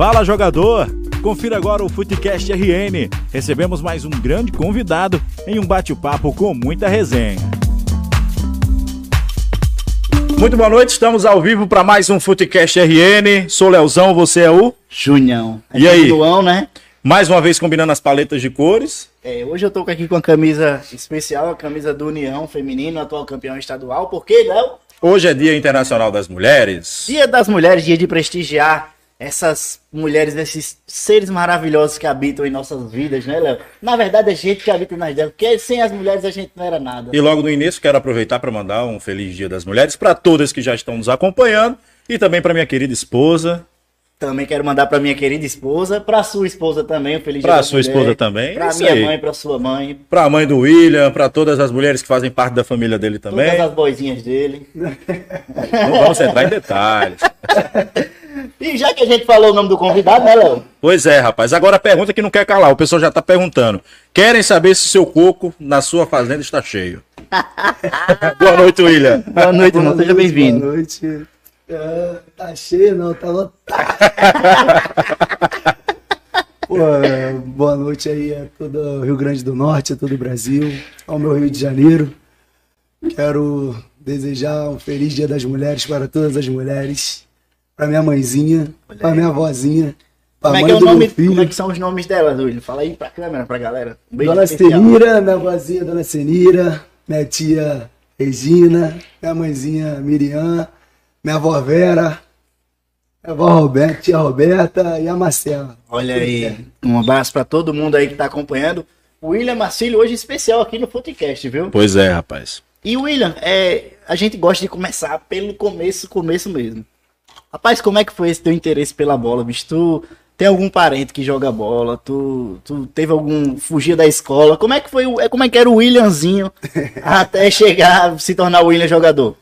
Fala jogador! Confira agora o Futecast RN. Recebemos mais um grande convidado em um bate-papo com muita resenha. Muito boa noite, estamos ao vivo para mais um Futecast RN. Sou Leozão, você é o Junhão. E aí? Luão, né? mais uma vez combinando as paletas de cores. É, hoje eu tô aqui com a camisa especial, a camisa do União Feminino, atual campeão estadual. Por quê, Léo? Hoje é Dia Internacional das Mulheres. Dia das Mulheres, dia de prestigiar essas mulheres, esses seres maravilhosos que habitam em nossas vidas, né, Léo? Na verdade, é gente que habita nas delas, porque sem as mulheres a gente não era nada. E logo no início quero aproveitar para mandar um feliz Dia das Mulheres para todas que já estão nos acompanhando e também para minha querida esposa, Também quero mandar pra minha querida esposa, pra sua esposa também, um feliz Pra dia das sua esposa também, Pra isso minha aí. mãe, pra sua mãe, para a mãe do William, para todas as mulheres que fazem parte da família dele também. todas as boizinhas dele. Não vamos entrar em detalhes. E já que a gente falou o nome do convidado, né, Léo? Pois é, rapaz. Agora a pergunta que não quer calar. O pessoal já está perguntando. Querem saber se seu coco na sua fazenda está cheio? Boa noite, William. Boa noite, irmão. Seja bem-vindo. Boa noite. Ah, tá cheio, não, tá lotado. Pô, é, boa noite aí a todo o Rio Grande do Norte, a todo o Brasil, ao meu Rio de Janeiro. Quero desejar um feliz Dia das Mulheres para todas as mulheres, para minha mãezinha, para minha vozinha, para Como é que é o nome? Como é que são os nomes delas, William? Fala aí pra câmera, pra galera. Um beijo Dona especial. Senira, minha vozinha Dona Senira, minha tia Regina, minha mãezinha Miriam, minha avó Vera, minha avó Roberta, tia Roberta e a Marcela. Olha aí, um abraço pra todo mundo aí que tá acompanhando. O William Marcílio hoje especial aqui no Podcast, viu? Pois é, rapaz. E William, é, a gente gosta de começar pelo começo, começo mesmo. Rapaz, como é que foi esse teu interesse pela bola, bicho? Tu tem algum parente que joga bola? Tu, tu teve algum fugir da escola? Como é que foi? é, Como é que era o Williamzinho até chegar se tornar o William jogador?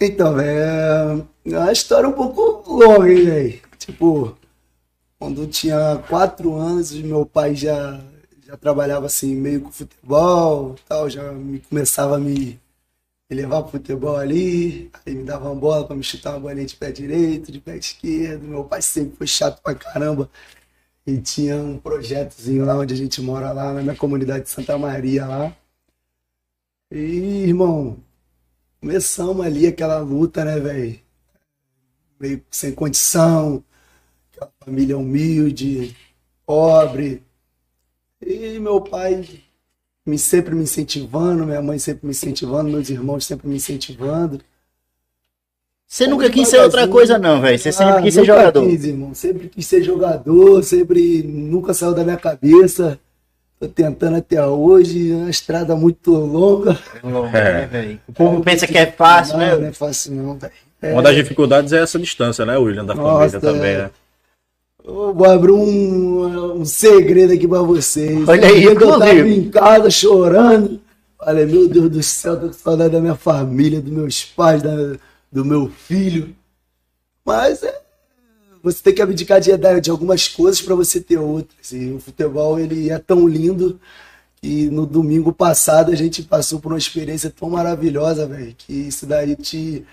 Então, velho, é uma história um pouco longa, hein, velho? Tipo, quando eu tinha quatro anos, meu pai já, já trabalhava assim, meio com futebol tal, já me, começava a me, me levar pro futebol ali, aí me dava uma bola pra me chutar uma bolinha de pé direito, de pé esquerdo. Meu pai sempre foi chato pra caramba. E tinha um projetozinho lá onde a gente mora, lá na minha comunidade de Santa Maria lá. E, irmão, começamos ali aquela luta, né, velho? Meio sem condição, aquela família humilde, pobre. E meu pai me sempre me incentivando, minha mãe sempre me incentivando, meus irmãos sempre me incentivando. Você nunca quis ser outra coisa, não, velho. Você sempre Ah, quis ser nunca jogador. Quis, irmão. Sempre quis ser jogador, sempre nunca saiu da minha cabeça. Tô tentando até hoje, é uma estrada muito longa. É, velho. O povo pensa que é fácil, não, né? Não é fácil não, velho. É, Uma das dificuldades é essa distância, né, William, da Nossa, família também, é. né? Eu vou abrir um, um segredo aqui pra vocês. Olha aí, Eu tava em casa chorando. Falei, meu Deus do céu, tô com saudade da minha família, dos meus pais, da- do meu filho. Mas é, você tem que abdicar de, de algumas coisas para você ter outras. E o futebol ele é tão lindo que no domingo passado a gente passou por uma experiência tão maravilhosa, velho, que isso daí te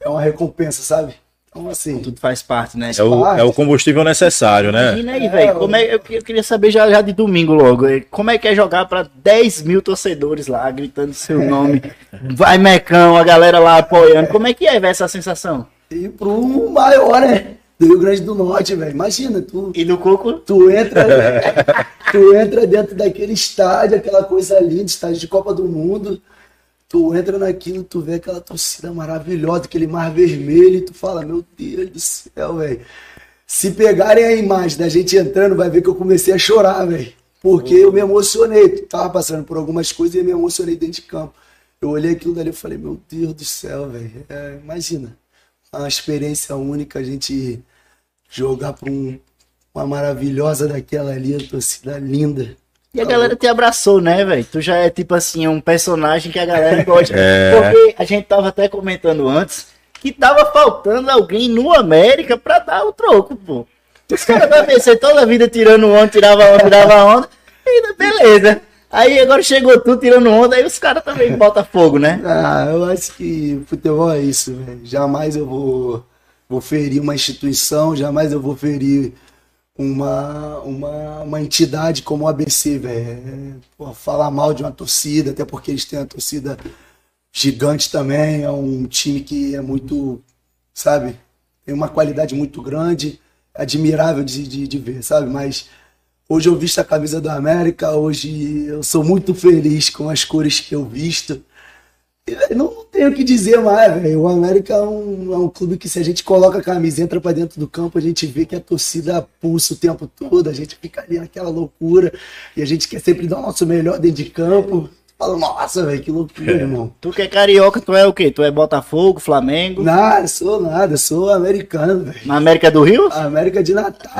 é uma recompensa, sabe? Então assim, Tudo faz parte, né? É o, é o combustível necessário, né? Imagina aí, velho. Como é, eu, eu queria saber já, já de domingo logo. Como é que é jogar pra 10 mil torcedores lá, gritando seu nome? Vai, Mecão, a galera lá apoiando. Como é que é, velho, essa sensação? e pro maior, né? Do Rio Grande do Norte, velho. Imagina, tu, E do Coco? tu entra, tu entra dentro daquele estádio, aquela coisa linda, estádio de Copa do Mundo. Tu entra naquilo, tu vê aquela torcida maravilhosa, aquele mar vermelho, e tu fala, meu Deus do céu, velho. Se pegarem a imagem da gente entrando, vai ver que eu comecei a chorar, velho. Porque eu me emocionei. Tava passando por algumas coisas e eu me emocionei dentro de campo. Eu olhei aquilo dali e falei, meu Deus do céu, velho. É, imagina. Uma experiência única a gente jogar pra um- uma maravilhosa daquela ali, a torcida linda. E a galera te abraçou, né, velho? Tu já é tipo assim, um personagem que a galera gosta. É. Porque a gente tava até comentando antes que tava faltando alguém no América pra dar o troco, pô. Os caras da BC toda a vida tirando onda, tirava onda, tirava onda. E beleza. Aí agora chegou tu tirando onda, aí os caras também botam fogo, né? Ah, eu acho que futebol é isso, velho. Jamais eu vou vou ferir uma instituição, jamais eu vou ferir uma, uma, uma entidade como o ABC, velho. É, falar mal de uma torcida, até porque eles têm uma torcida gigante também, é um time que é muito, sabe, tem uma qualidade muito grande, admirável de, de, de ver, sabe? Mas hoje eu visto a camisa do América, hoje eu sou muito feliz com as cores que eu visto. Não, tenho o que dizer mais, velho. O América é um, é um clube que se a gente coloca a camisa entra para dentro do campo, a gente vê que a torcida pulsa o tempo todo, a gente fica ali naquela loucura e a gente quer sempre dar o nosso melhor dentro de campo. Fala, nossa, velho, que loucura, é. irmão. Tu que é carioca, tu é o quê? Tu é Botafogo, Flamengo? Nada, sou nada, sou americano, velho. Na América do Rio? América de Natal.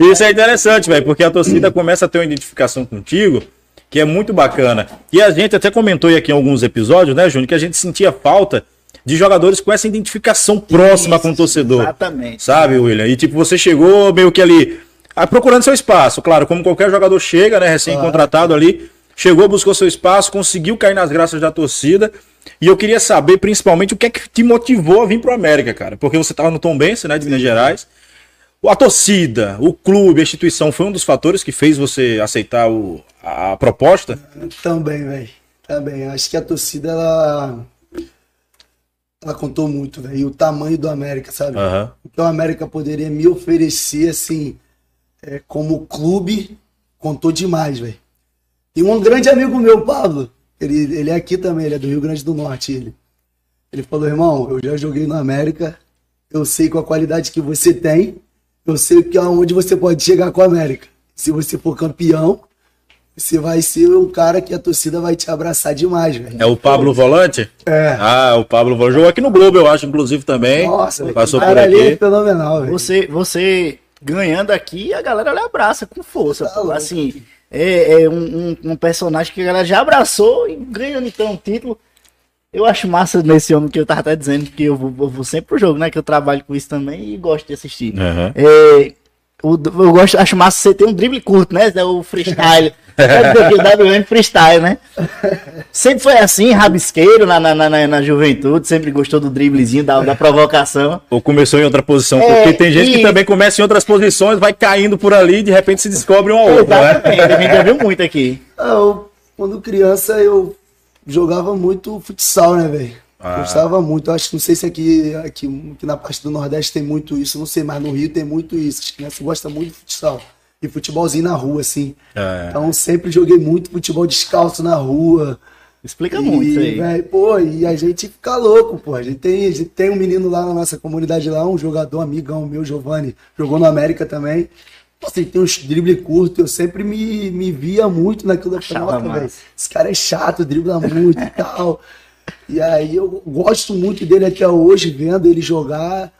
Isso é interessante, velho, porque a torcida começa a ter uma identificação contigo, que é muito bacana. E a gente até comentou aqui em alguns episódios, né, Júnior, que a gente sentia falta de jogadores com essa identificação próxima Isso, com o torcedor. Exatamente. Sabe, William? E tipo, você chegou meio que ali ah, procurando seu espaço, claro, como qualquer jogador chega, né, recém-contratado ali, chegou, buscou seu espaço, conseguiu cair nas graças da torcida. E eu queria saber, principalmente, o que é que te motivou a vir pro América, cara? Porque você estava no Tom né, de Minas Gerais. A torcida, o clube, a instituição foi um dos fatores que fez você aceitar o, a, proposta? Também, velho. Também. Acho que a torcida, ela, ela contou muito, velho. E o tamanho do América, sabe? Uhum. Então o América poderia me oferecer, assim, é, como clube, contou demais, velho. E um grande amigo meu, Pablo, ele, ele é aqui também, ele é do Rio Grande do Norte, ele. Ele falou, irmão, eu já joguei no América, eu sei com a qualidade que você tem, eu sei que aonde você pode chegar com a América. Se você for campeão, você vai ser um cara que a torcida vai te abraçar demais, velho. É o Pablo Volante? É. Ah, o Pablo Volante. Jogou aqui no Globo, eu acho, inclusive, também. Nossa, passou por aqui. Ali é fenomenal, velho. Você, você ganhando aqui, a galera lhe abraça com força. Tá assim, é, é um, um, um, personagem que a galera já abraçou e ganhando então um título. Eu acho massa nesse homem que eu tava até dizendo que eu vou, eu vou sempre pro jogo, né? Que eu trabalho com isso também e gosto de assistir. Uhum. É, o, eu gosto, acho massa você ter um drible curto, né? É o freestyle. o WM freestyle, né? Sempre foi assim, rabisqueiro na, na, na, na, juventude, sempre gostou do driblezinho, da, da provocação. Ou começou em outra posição, é, porque tem gente e... que também começa em outras posições, vai caindo por ali e de repente se descobre uma outra. Né? Exatamente, né? a gente já viu muito aqui. Ah, eu, quando criança eu jogava muito futsal, né, velho? Ah. Gostava muito. Acho que não sei se aqui, aqui, aqui na parte do Nordeste tem muito isso, não sei, mas no Rio tem muito isso. As crianças gostam muito de futsal. E futebolzinho na rua, assim. É. Então sempre joguei muito futebol descalço na rua. Explica e, muito aí. Véio, pô, e a gente fica louco, pô. A gente, tem, a gente tem um menino lá na nossa comunidade lá, um jogador, amigão meu, Giovanni, jogou no América também. Assim, tem uns drible curto, eu sempre me, me via muito naquilo da velho. Esse cara é chato, dribla muito e tal. E aí eu gosto muito dele até hoje, vendo ele jogar.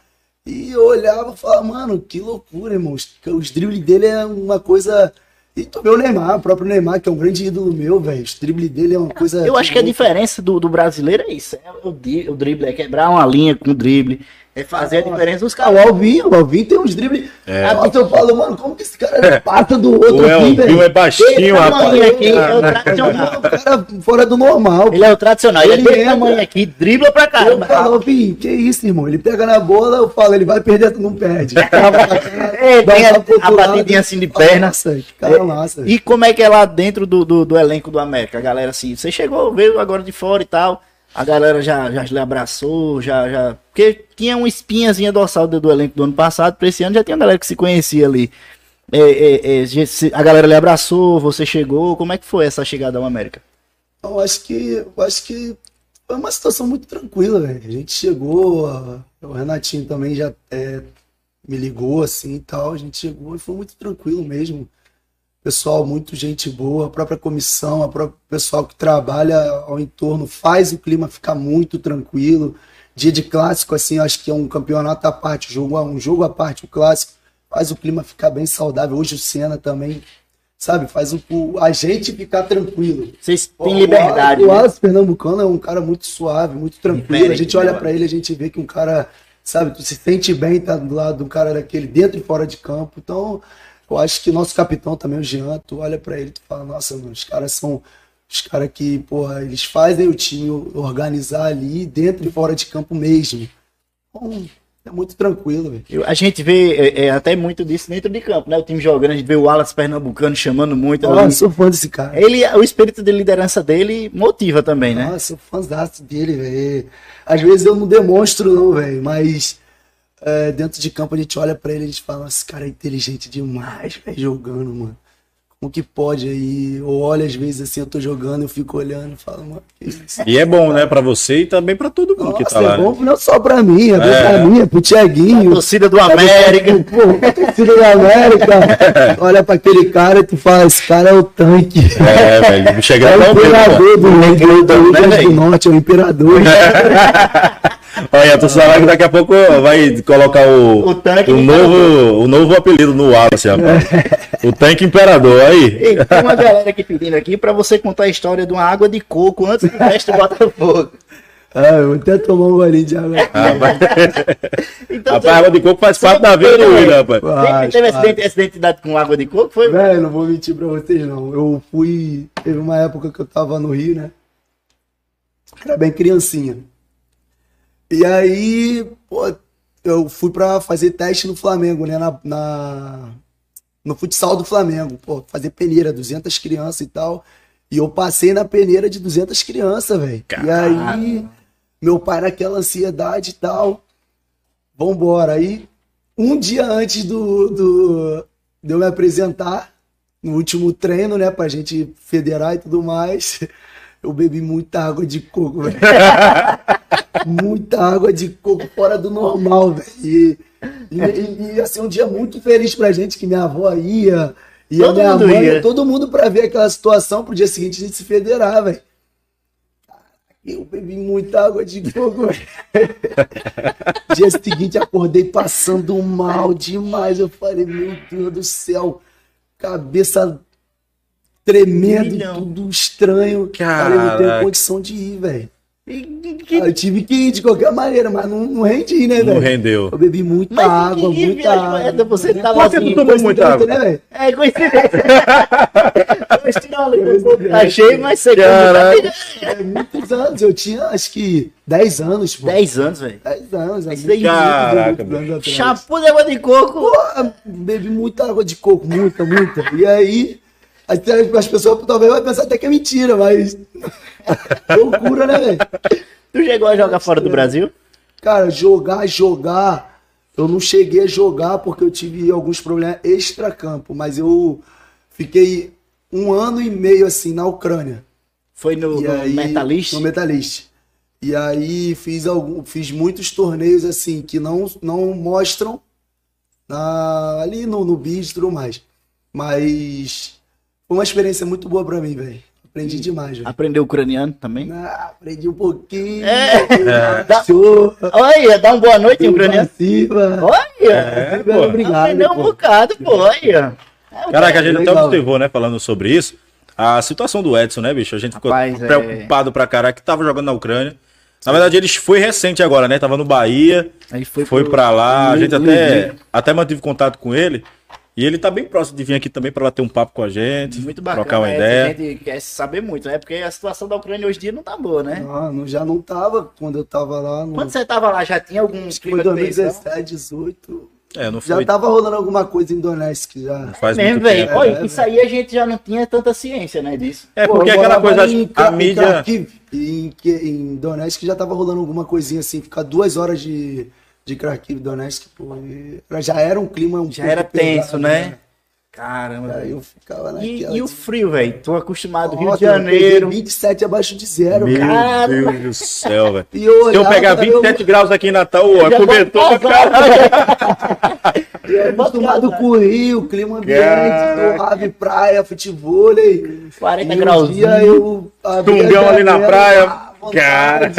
E eu olhava e falava, mano, que loucura, irmão. Os dribles dele é uma coisa e também o Neymar, o próprio Neymar, que é um grande ídolo meu, velho. O drible dele é uma coisa. Eu acho que a diferença do, do brasileiro é isso. É o, o drible, é quebrar uma linha com o drible. É fazer a diferença dos caras. Ah, o Alvinho, o Alvinho tem uns dribles. É. Ah, então eu falo, mano, como que esse cara é pata do outro o aqui, velho? O é baixinho, rapaz. Aqui, é o tradicional. o cara fora do normal. Ele é o tradicional. Ele, ele é desse tamanho aqui, dribla pra caramba. Eu falo, Alvinho, que isso, irmão? Ele pega na bola, eu falo, ele vai perder, tu não perde. é, tem a, a batidinha assim de perna. Nossa, cara é, massa. E como é que é lá dentro do, do, do elenco do América? A galera assim, você chegou, veio agora de fora e tal a galera já, já lhe abraçou, já, já. Porque tinha uma espinhazinha dorsal do, do elenco do ano passado, para esse ano já tinha uma galera que se conhecia ali. É, é, é, a galera lhe abraçou, você chegou, como é que foi essa chegada ao América? Eu acho que, eu acho que foi uma situação muito tranquila, velho. A gente chegou, o Renatinho também já é, me ligou assim e tal, a gente chegou e foi muito tranquilo mesmo pessoal muito gente boa, a própria comissão, a próprio pessoal que trabalha ao entorno faz o clima ficar muito tranquilo. Dia de clássico, assim, acho que é um campeonato à parte, um jogo, um jogo à parte, o clássico, faz o clima ficar bem saudável. Hoje o Senna também, sabe, faz o, a gente ficar tranquilo. Vocês têm liberdade. O, o Alisson né? Pernambucano é um cara muito suave, muito tranquilo. a gente olha para ele, a gente vê que um cara, sabe, tu se sente bem, tá do lado do cara daquele, dentro e fora de campo. Então, eu acho que nosso capitão também, o Jean, tu olha para ele e fala, nossa, mano, os caras são Os caras que, porra, eles fazem o time organizar ali dentro e fora de campo mesmo. Então, é muito tranquilo, velho. Eu- A gente vê é, é, até muito disso dentro de campo, né? O time jogando, a gente vê o Wallace Pernambucano chamando muito. Nossa, ali. sou fã desse cara. Ele, o espírito de liderança dele motiva também, né? Nossa, sou fãzaço dele, velho. Às vezes eu não demonstro, não, velho, mas é, dentro de campo a gente olha pra ele e a gente fala, esse cara é inteligente demais, velho, jogando, mano. Como que pode aí? Eu olho às vezes assim, eu tô jogando, eu fico olhando e falo, mano, que isso? E é bom, né, pra você e também pra todo mundo que Nossa, tá lá. é né? bom não só pra mim, é bom É. pra mim, é pro Tiaguinho. torcida do América. Pô, torcida da América. Olha pra aquele cara e tu fala, esse cara é o tanque. É, velho. Chega É o imperador do, do, do, do, né, Rio Grande velho? do Norte, é o imperador. Olha, tu sabe que daqui a pouco vai colocar o, O tanque o novo, o novo apelido no Wallace, rapaz. o tanque imperador, aí. Ei, tem uma galera aqui pedindo aqui pra você contar a história de uma água de coco antes do teste do Botafogo. Ah, eu vou até tomar um golinho de água. Rapaz, Então, rapaz, água de coco faz parte da vida do William, rapaz. sempre Faz, teve acidente, essa identidade com água de coco? Foi? Velho, não vou mentir pra vocês, não. Eu fui. Teve uma época que eu tava no Rio, né? Era bem criancinha. E aí, pô, eu fui pra fazer teste no Flamengo, né? Na, na- no futsal do Flamengo. Pô, fazer peneira, 200 crianças e tal. E eu passei na peneira de 200 crianças, velho. E aí, meu pai naquela ansiedade e tal. Vambora. Aí, um dia antes do, do, de eu me apresentar, no último treino, né, pra gente federar e tudo mais, eu bebi muita água de coco, velho. muita água de coco fora do normal, velho. E, e, e ia ser um dia muito feliz pra gente, que minha avó ia, e Todo minha mundo mãe, ia. todo mundo pra ver aquela situação, pro dia seguinte a gente se federar, velho. Eu bebi muita água de coco, velho. Dia seguinte acordei passando mal demais. Eu falei, meu Deus do céu, cabeça tremendo, Milhão. tudo estranho. Falei, não tenho condição de ir, velho. Eu tive que ir de qualquer maneira, mas não, não rendi, né, Não velho? rendeu. Eu bebi muita Mas água, que muita água. essa? Você tava que assim, tu tomou muita água? né, velho? É coincidência. Achei, mas você Caraca. É, muitos anos, eu tinha acho que 10 anos, pô. 10 anos, velho. 10 anos, é muito- Caraca, atrás. Chapu de água de coco. Pô, bebi muita água de coco, muita, muita. E aí, as pessoas talvez vão pensar até que é mentira, mas. Loucura, né, velho? Tu chegou a jogar fora do Brasil? Cara, jogar, jogar. Eu não cheguei a jogar porque eu tive alguns problemas extra-campo, mas eu fiquei um ano e meio assim na Ucrânia. Foi no, no aí, Metalist? No Metalist. E aí fiz, algum, fiz muitos torneios assim que não, não mostram na- ali no, no vídeo e tudo mais. Mas foi uma experiência muito boa pra mim, velho. Aprendi demais, velho. Aprendeu ucraniano também? Ah, aprendi um pouquinho. É. Dá- Show. Olha, dá uma boa noite em ucraniano. Passiva. Olha, É, pô. Obrigado. aprendeu um bocado, pô, olha. Caraca, a gente até Legal. observou, né, falando sobre isso. A situação do Edson, né, bicho? A gente ficou Rapaz, é- preocupado pra caralho que tava jogando na Ucrânia. Na verdade, ele foi recente agora, né? Tava no Bahia, Aí foi, foi pro- pra lá. A gente até, até mantive contato com ele. E ele tá bem próximo de vir aqui também pra bater um papo com a gente, Muito bacana. trocar uma né? ideia. A gente quer saber muito, né? Porque a situação da Ucrânia hoje em dia não tá boa, né? Não, não- já não tava quando eu tava lá. No, Quando você tava lá, já tinha alguns climas de tensão? 2017, 18. É, não Já foi. tava rolando alguma coisa em Donetsk já. Faz Mesmo, muito velho. tempo. Olha, é, isso aí a gente já não tinha tanta ciência, né, disso. É Pô, porque eu aquela coisa, em a em mídia. Em, que- em Donetsk já tava rolando alguma coisinha assim, ficar duas horas de, de Kharkiv, Donetsk, pô, e já era um clima um Já era tenso, pesado, né? Caramba, Aí eu ficava E, naquela. e o frio, velho? Tô acostumado, Rio de eu Janeiro. 27 abaixo de zero, Meu cara. Cara. Deus do céu, velho. E eu Se eu pegar cara, 27 graus aqui em Natal, ó, Já cobertor pra caralho. Eu acostumado com o Rio, clima ambiente, torrave, praia, futebol. E 40 um grauzinho. dia eu Tungão ali na praia. Cara.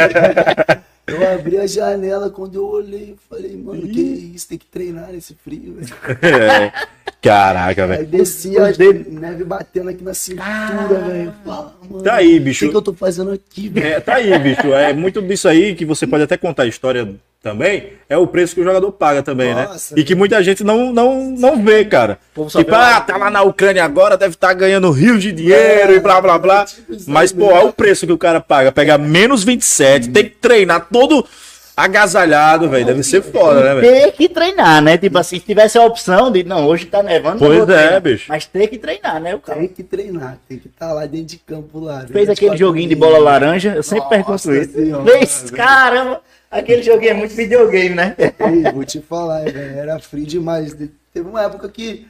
Eu abri a janela, quando eu olhei, eu falei, mano, que isso, tem que treinar nesse frio, velho. É. Caraca, Aí velho. descia, neve batendo aqui na cintura, velho. Fala, mano, Tá aí, o bicho. que, que eu tô fazendo aqui, velho? É, tá aí, bicho. É muito disso aí que você pode até contar a história também é o preço que o jogador paga também, Nossa, né? E que muita gente não, não, não vê, cara. Tipo, ah, tá lá na Ucrânia agora, deve estar ganhando rios de dinheiro e blá blá blá. tipo isso Mas, pô, olha o preço que o cara paga. Pegar menos 27, tem que treinar todo agasalhado, velho. Deve ser foda, né, velho? Ter que treinar, né? Tipo assim, se tivesse a opção de, não, hoje tá nevando, Pois é, bicho. Mas ter que treinar, né? O cara Tem que treinar, tem que estar lá dentro de campo lá. fez aquele joguinho de bola laranja, eu sempre Nossa pergunto isso. Senhora, Fez, caramba, aquele joguinho é muito videogame, né? Ei, vou te falar, velho, era frio demais. Teve uma época que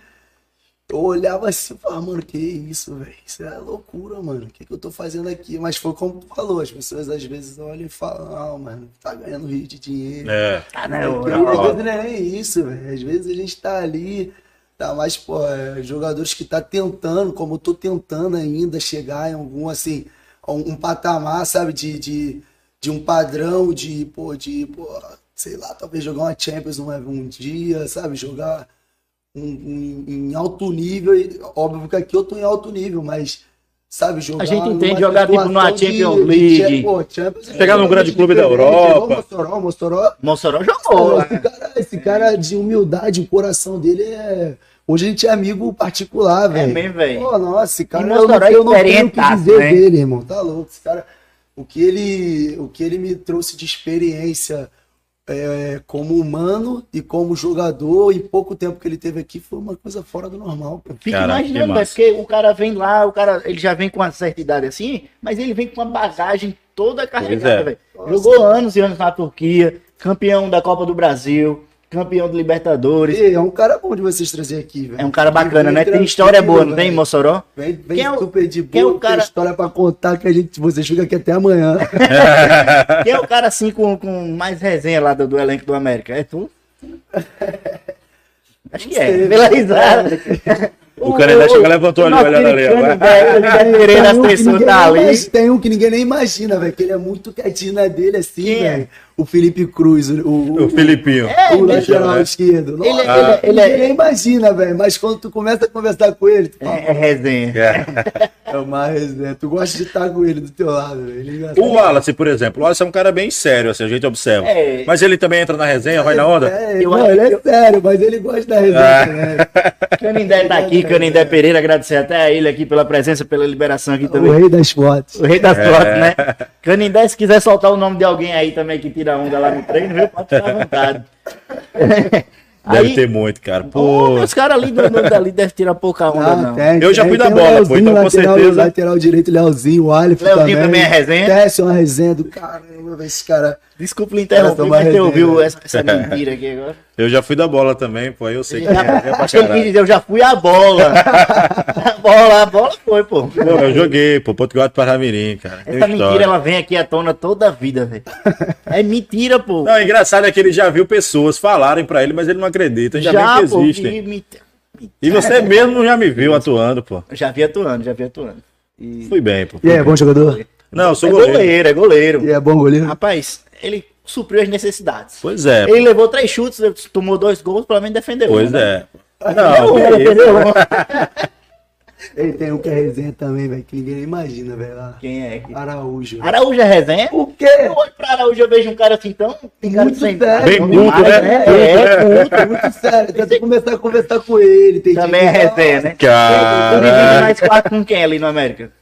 eu olhava assim e falava, mano, que isso, velho? Isso é loucura, mano. O que, que eu tô fazendo aqui? Mas foi como tu falou, as pessoas às vezes olham e falam, não, mano, tá ganhando rio de dinheiro. É. Ah, não, eu- às vezes não é isso, velho. Às vezes a gente tá ali, tá mais, pô, é, jogadores que tá tentando, como eu tô tentando ainda chegar em algum, assim, um, um patamar, sabe, de, de, de um padrão de, pô, de, pô, sei lá, talvez jogar uma Champions um, um dia, sabe, jogar um, um- em alto nível. E, óbvio que aqui eu tô em alto nível, mas. Sabe, jogar. A gente entende jogar, tipo, numa de- Champions de- League. pô, Champions é Chegar num grande clube da. Europa. Mossoró, Mossoró Mossoró jogou. Esse, cara, esse cara de humildade, o coração dele é. Hoje a gente é amigo particular, velho. É mesmo, velho. Nossa, esse cara E eu não, é eu não tenho o que dizer né? dele, irmão. Tá louco. Esse cara, o que ele, o que ele me trouxe de experiência é, como humano e como jogador, em pouco tempo que ele teve aqui, foi uma coisa fora do normal. Fica Caraca, imaginando, massa. porque o cara vem lá, o cara, ele já vem com uma certa idade assim, mas ele vem com uma bagagem toda carregada, é. velho. Jogou anos e anos na Turquia, campeão da Copa do Brasil, campeão do Libertadores. E é um cara bom de vocês trazer aqui, velho. É um cara bacana, Vem né? Tem história boa, não tem. Mossoró? Vem, vem Quem é o- super de quem é boa, o cara- tem história pra contar que a gente, vocês ficam aqui até amanhã. Quem é o cara assim com, com mais resenha lá do, do elenco do América? É tu? Acho que é, pela cara. risada. O Canindé chegou e levantou ali, olhando ali, agora. Tem um que ninguém tá nem Tem um que ninguém nem imagina, velho, que ele é muito quietinho na dele, assim, é? velho. O Felipe Cruz, o, o, O Filipinho. É, o ele- lateral né? esquerdo. Ele- Nossa, ele- ele é- ninguém nem imagina, velho, mas quando tu começa a conversar com ele, tu fala, É, é resenha. É. é uma resenha. Tu gosta de estar com ele do teu lado, velho. Ele é. O Wallace, por exemplo. O Wallace é um cara bem sério, assim, a gente observa. É. Mas ele também entra na resenha, vai na onda? É, Eu não, ele é que- sério, mas ele gosta da resenha É. também. Canindé tá aqui, Canindé Pereira, agradecer até a ele aqui pela presença, pela liberação aqui O também. rei das fotos. O rei das fotos, né? Canindé, se quiser soltar o nome de alguém aí também que tira onda lá no treino, viu? Pode ficar à vontade. Deve Aí- ter muito, cara. Pô, Pô, os caras ali do do- dali devem tirar pouca onda, Ah, não. tem, Eu já tem, fui da tem o bola, pô, Leozinho, então com lateral, certeza- Lateral direito, Leozinho, o Aleph Leozinho também. também é resenha? Tesse é uma resenha do caramba, esse cara... Desculpa lhe interromper, é uma mas você ouviu essa, essa mentira aqui agora? Eu já fui da bola também, pô. aí Eu sei que é, é eu já fui a bola. a bola, a bola foi, pô. Pô, eu joguei, pô, Portugal de Paramirim, cara. Essa história. mentira, ela vem aqui à tona toda a vida, velho. É mentira, pô. Não, o engraçado é que ele já viu pessoas falarem pra ele, mas ele não acredita. Já, já, vê que pô. existem. e me- E você mesmo já me viu atuando, pô. Já vi atuando, já vi atuando. E... Fui bem, pô. E é bom jogador? Não, eu sou é goleiro. goleiro, é goleiro. E é bom goleiro? Rapaz, ele supriu as necessidades. Pois é, Ele levou três chutes, tomou dois gols, pelo menos defendeu. um, pois né? é. Não, Não, isso. defendeu. um. Ele tem um que é resenha também, velho, que ninguém nem imagina, velho. Quem é? Araújo. Araújo é resenha? O quê? Eu olho pra Araújo, eu vejo um cara assim tão. Tem cara Muito sem- sério. Bem bom culto, demais, né? É, Muito, sério. Tenta começar a conversar com ele. Tem Também é resenha, né? Tu divide Cara. mais quatro com quem ali no América?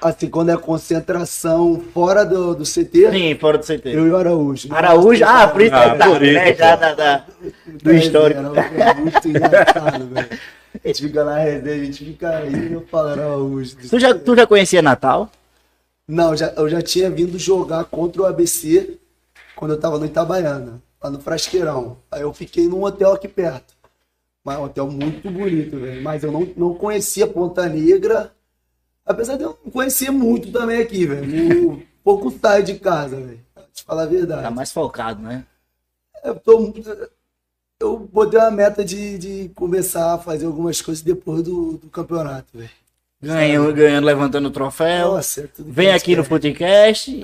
Assim, quando é concentração fora do, do CT, Sim, fora do CT. eu e o Araújo. Araújo, ah, por isso Ah, tá, por isso, né? Já da, da- do histórico. Araújo é muito engraçado, velho. A gente fica na resenha, a gente fica aí, eu falo Araújo. Tu já, tu já conhecia Natal? Não, já, eu já tinha vindo jogar contra o ABC quando eu tava no Itabaiana, lá no Frasqueirão. Aí eu fiquei num hotel aqui perto. Mas é um hotel muito bonito, velho. Mas eu não, não conhecia Ponta Negra. Apesar de eu não conhecer muito também aqui, velho. Pouco saio de casa, velho. Pra te falar a verdade. Tá mais focado, né? Eu, tô, eu botei uma meta de, de começar a fazer algumas coisas depois do, do campeonato, velho. Ganhando, ganhando, levantando o troféu. Nossa, é tudo Vem aqui gente no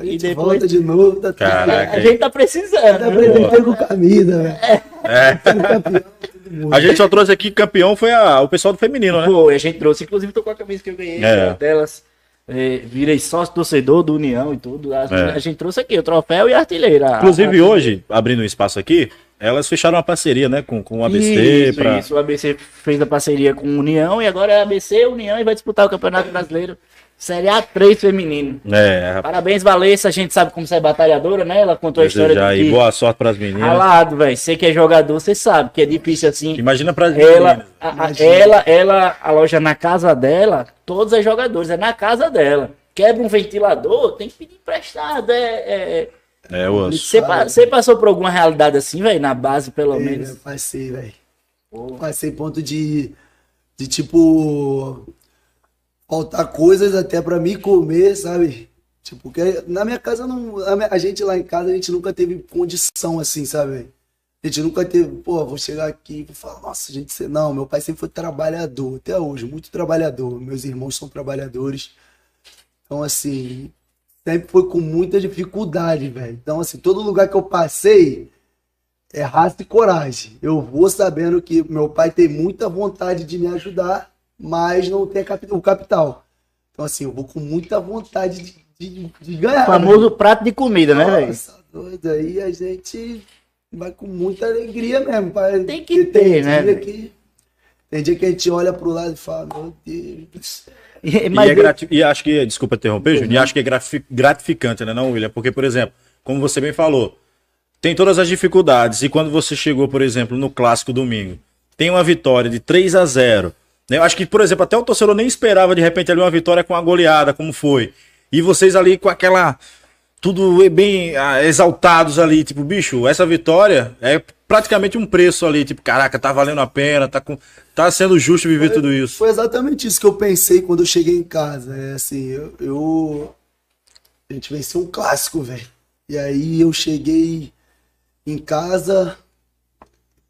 A e gente depois. volta de novo, tá tudo Caraca. A gente tá precisando. Tá viu? apresentando com camisa, velho. É. Sendo campeão, todo mundo. A gente só trouxe aqui campeão foi a- o pessoal do feminino, né? Pô, a gente trouxe, inclusive tô com a camisa que eu ganhei, É. uma delas. é, virei sócio torcedor do União e tudo. A, É. a gente trouxe aqui o troféu e a artilheira. Inclusive A- hoje, abrindo um espaço aqui, elas fecharam uma parceria, né, com, com o ABC Isso, pra... isso. O ABC fez a parceria com o União e agora é ABC, União e vai disputar o Campeonato Brasileiro Série A3 feminino. É, rapaz, Parabéns, Valessa. A gente sabe como você é batalhadora, né? Ela contou a história aí que boa sorte pras meninas. ralado, velho. Você que é jogador, você sabe que é difícil assim. Imagina pras Ela, meninas. a, a- ela, ela, a loja na casa dela, todos os jogadores, é na casa dela. Quebra um ventilador, tem que pedir emprestado. É, é, É, osso. você, pa- você passou por alguma realidade assim, velho, na base, pelo É, menos? velho, passei, velho. Passei ponto de, de tipo faltar coisas até pra mim comer, sabe? Tipo, porque na minha casa não, a, minha- a gente lá em casa a gente nunca teve condição assim, sabe? A gente nunca teve, pô, vou chegar aqui e falar, nossa, gente, você- não, meu pai sempre foi trabalhador, até hoje, muito trabalhador. Meus irmãos são trabalhadores. Então, assim, sempre foi com muita dificuldade, velho. Então, assim, todo lugar que eu passei, é raça e coragem. Eu vou sabendo que meu pai tem muita vontade de me ajudar, mas não tem o capital. Então, assim, eu vou com muita vontade de, de, de ganhar. O famoso prato de comida, né, velho? Nossa, doido. Aí a gente vai com muita alegria mesmo. pai. Tem que ter, né, dia que- tem dia que a gente olha pro lado e fala, meu Deus. E- E, Mas é grati- e acho que, desculpa interromper, Júnior, e acho que é grati- gratificante, né, não, William? Porque, por exemplo, como você bem falou, tem todas as dificuldades. E quando você chegou, por exemplo, no clássico domingo, tem uma vitória de 3 a 0 né? Eu acho que, por exemplo, até o torcedor nem esperava de repente ali uma vitória com a goleada, como foi. E vocês ali com aquela. Tudo bem ah, exaltados ali, tipo, bicho, essa vitória é praticamente um preço ali, tipo, caraca, tá valendo a pena, tá, com, tá sendo justo viver tudo isso. Foi exatamente isso que eu pensei quando eu cheguei em casa. É assim, eu. eu- A gente venceu um clássico, velho. E aí eu cheguei em casa.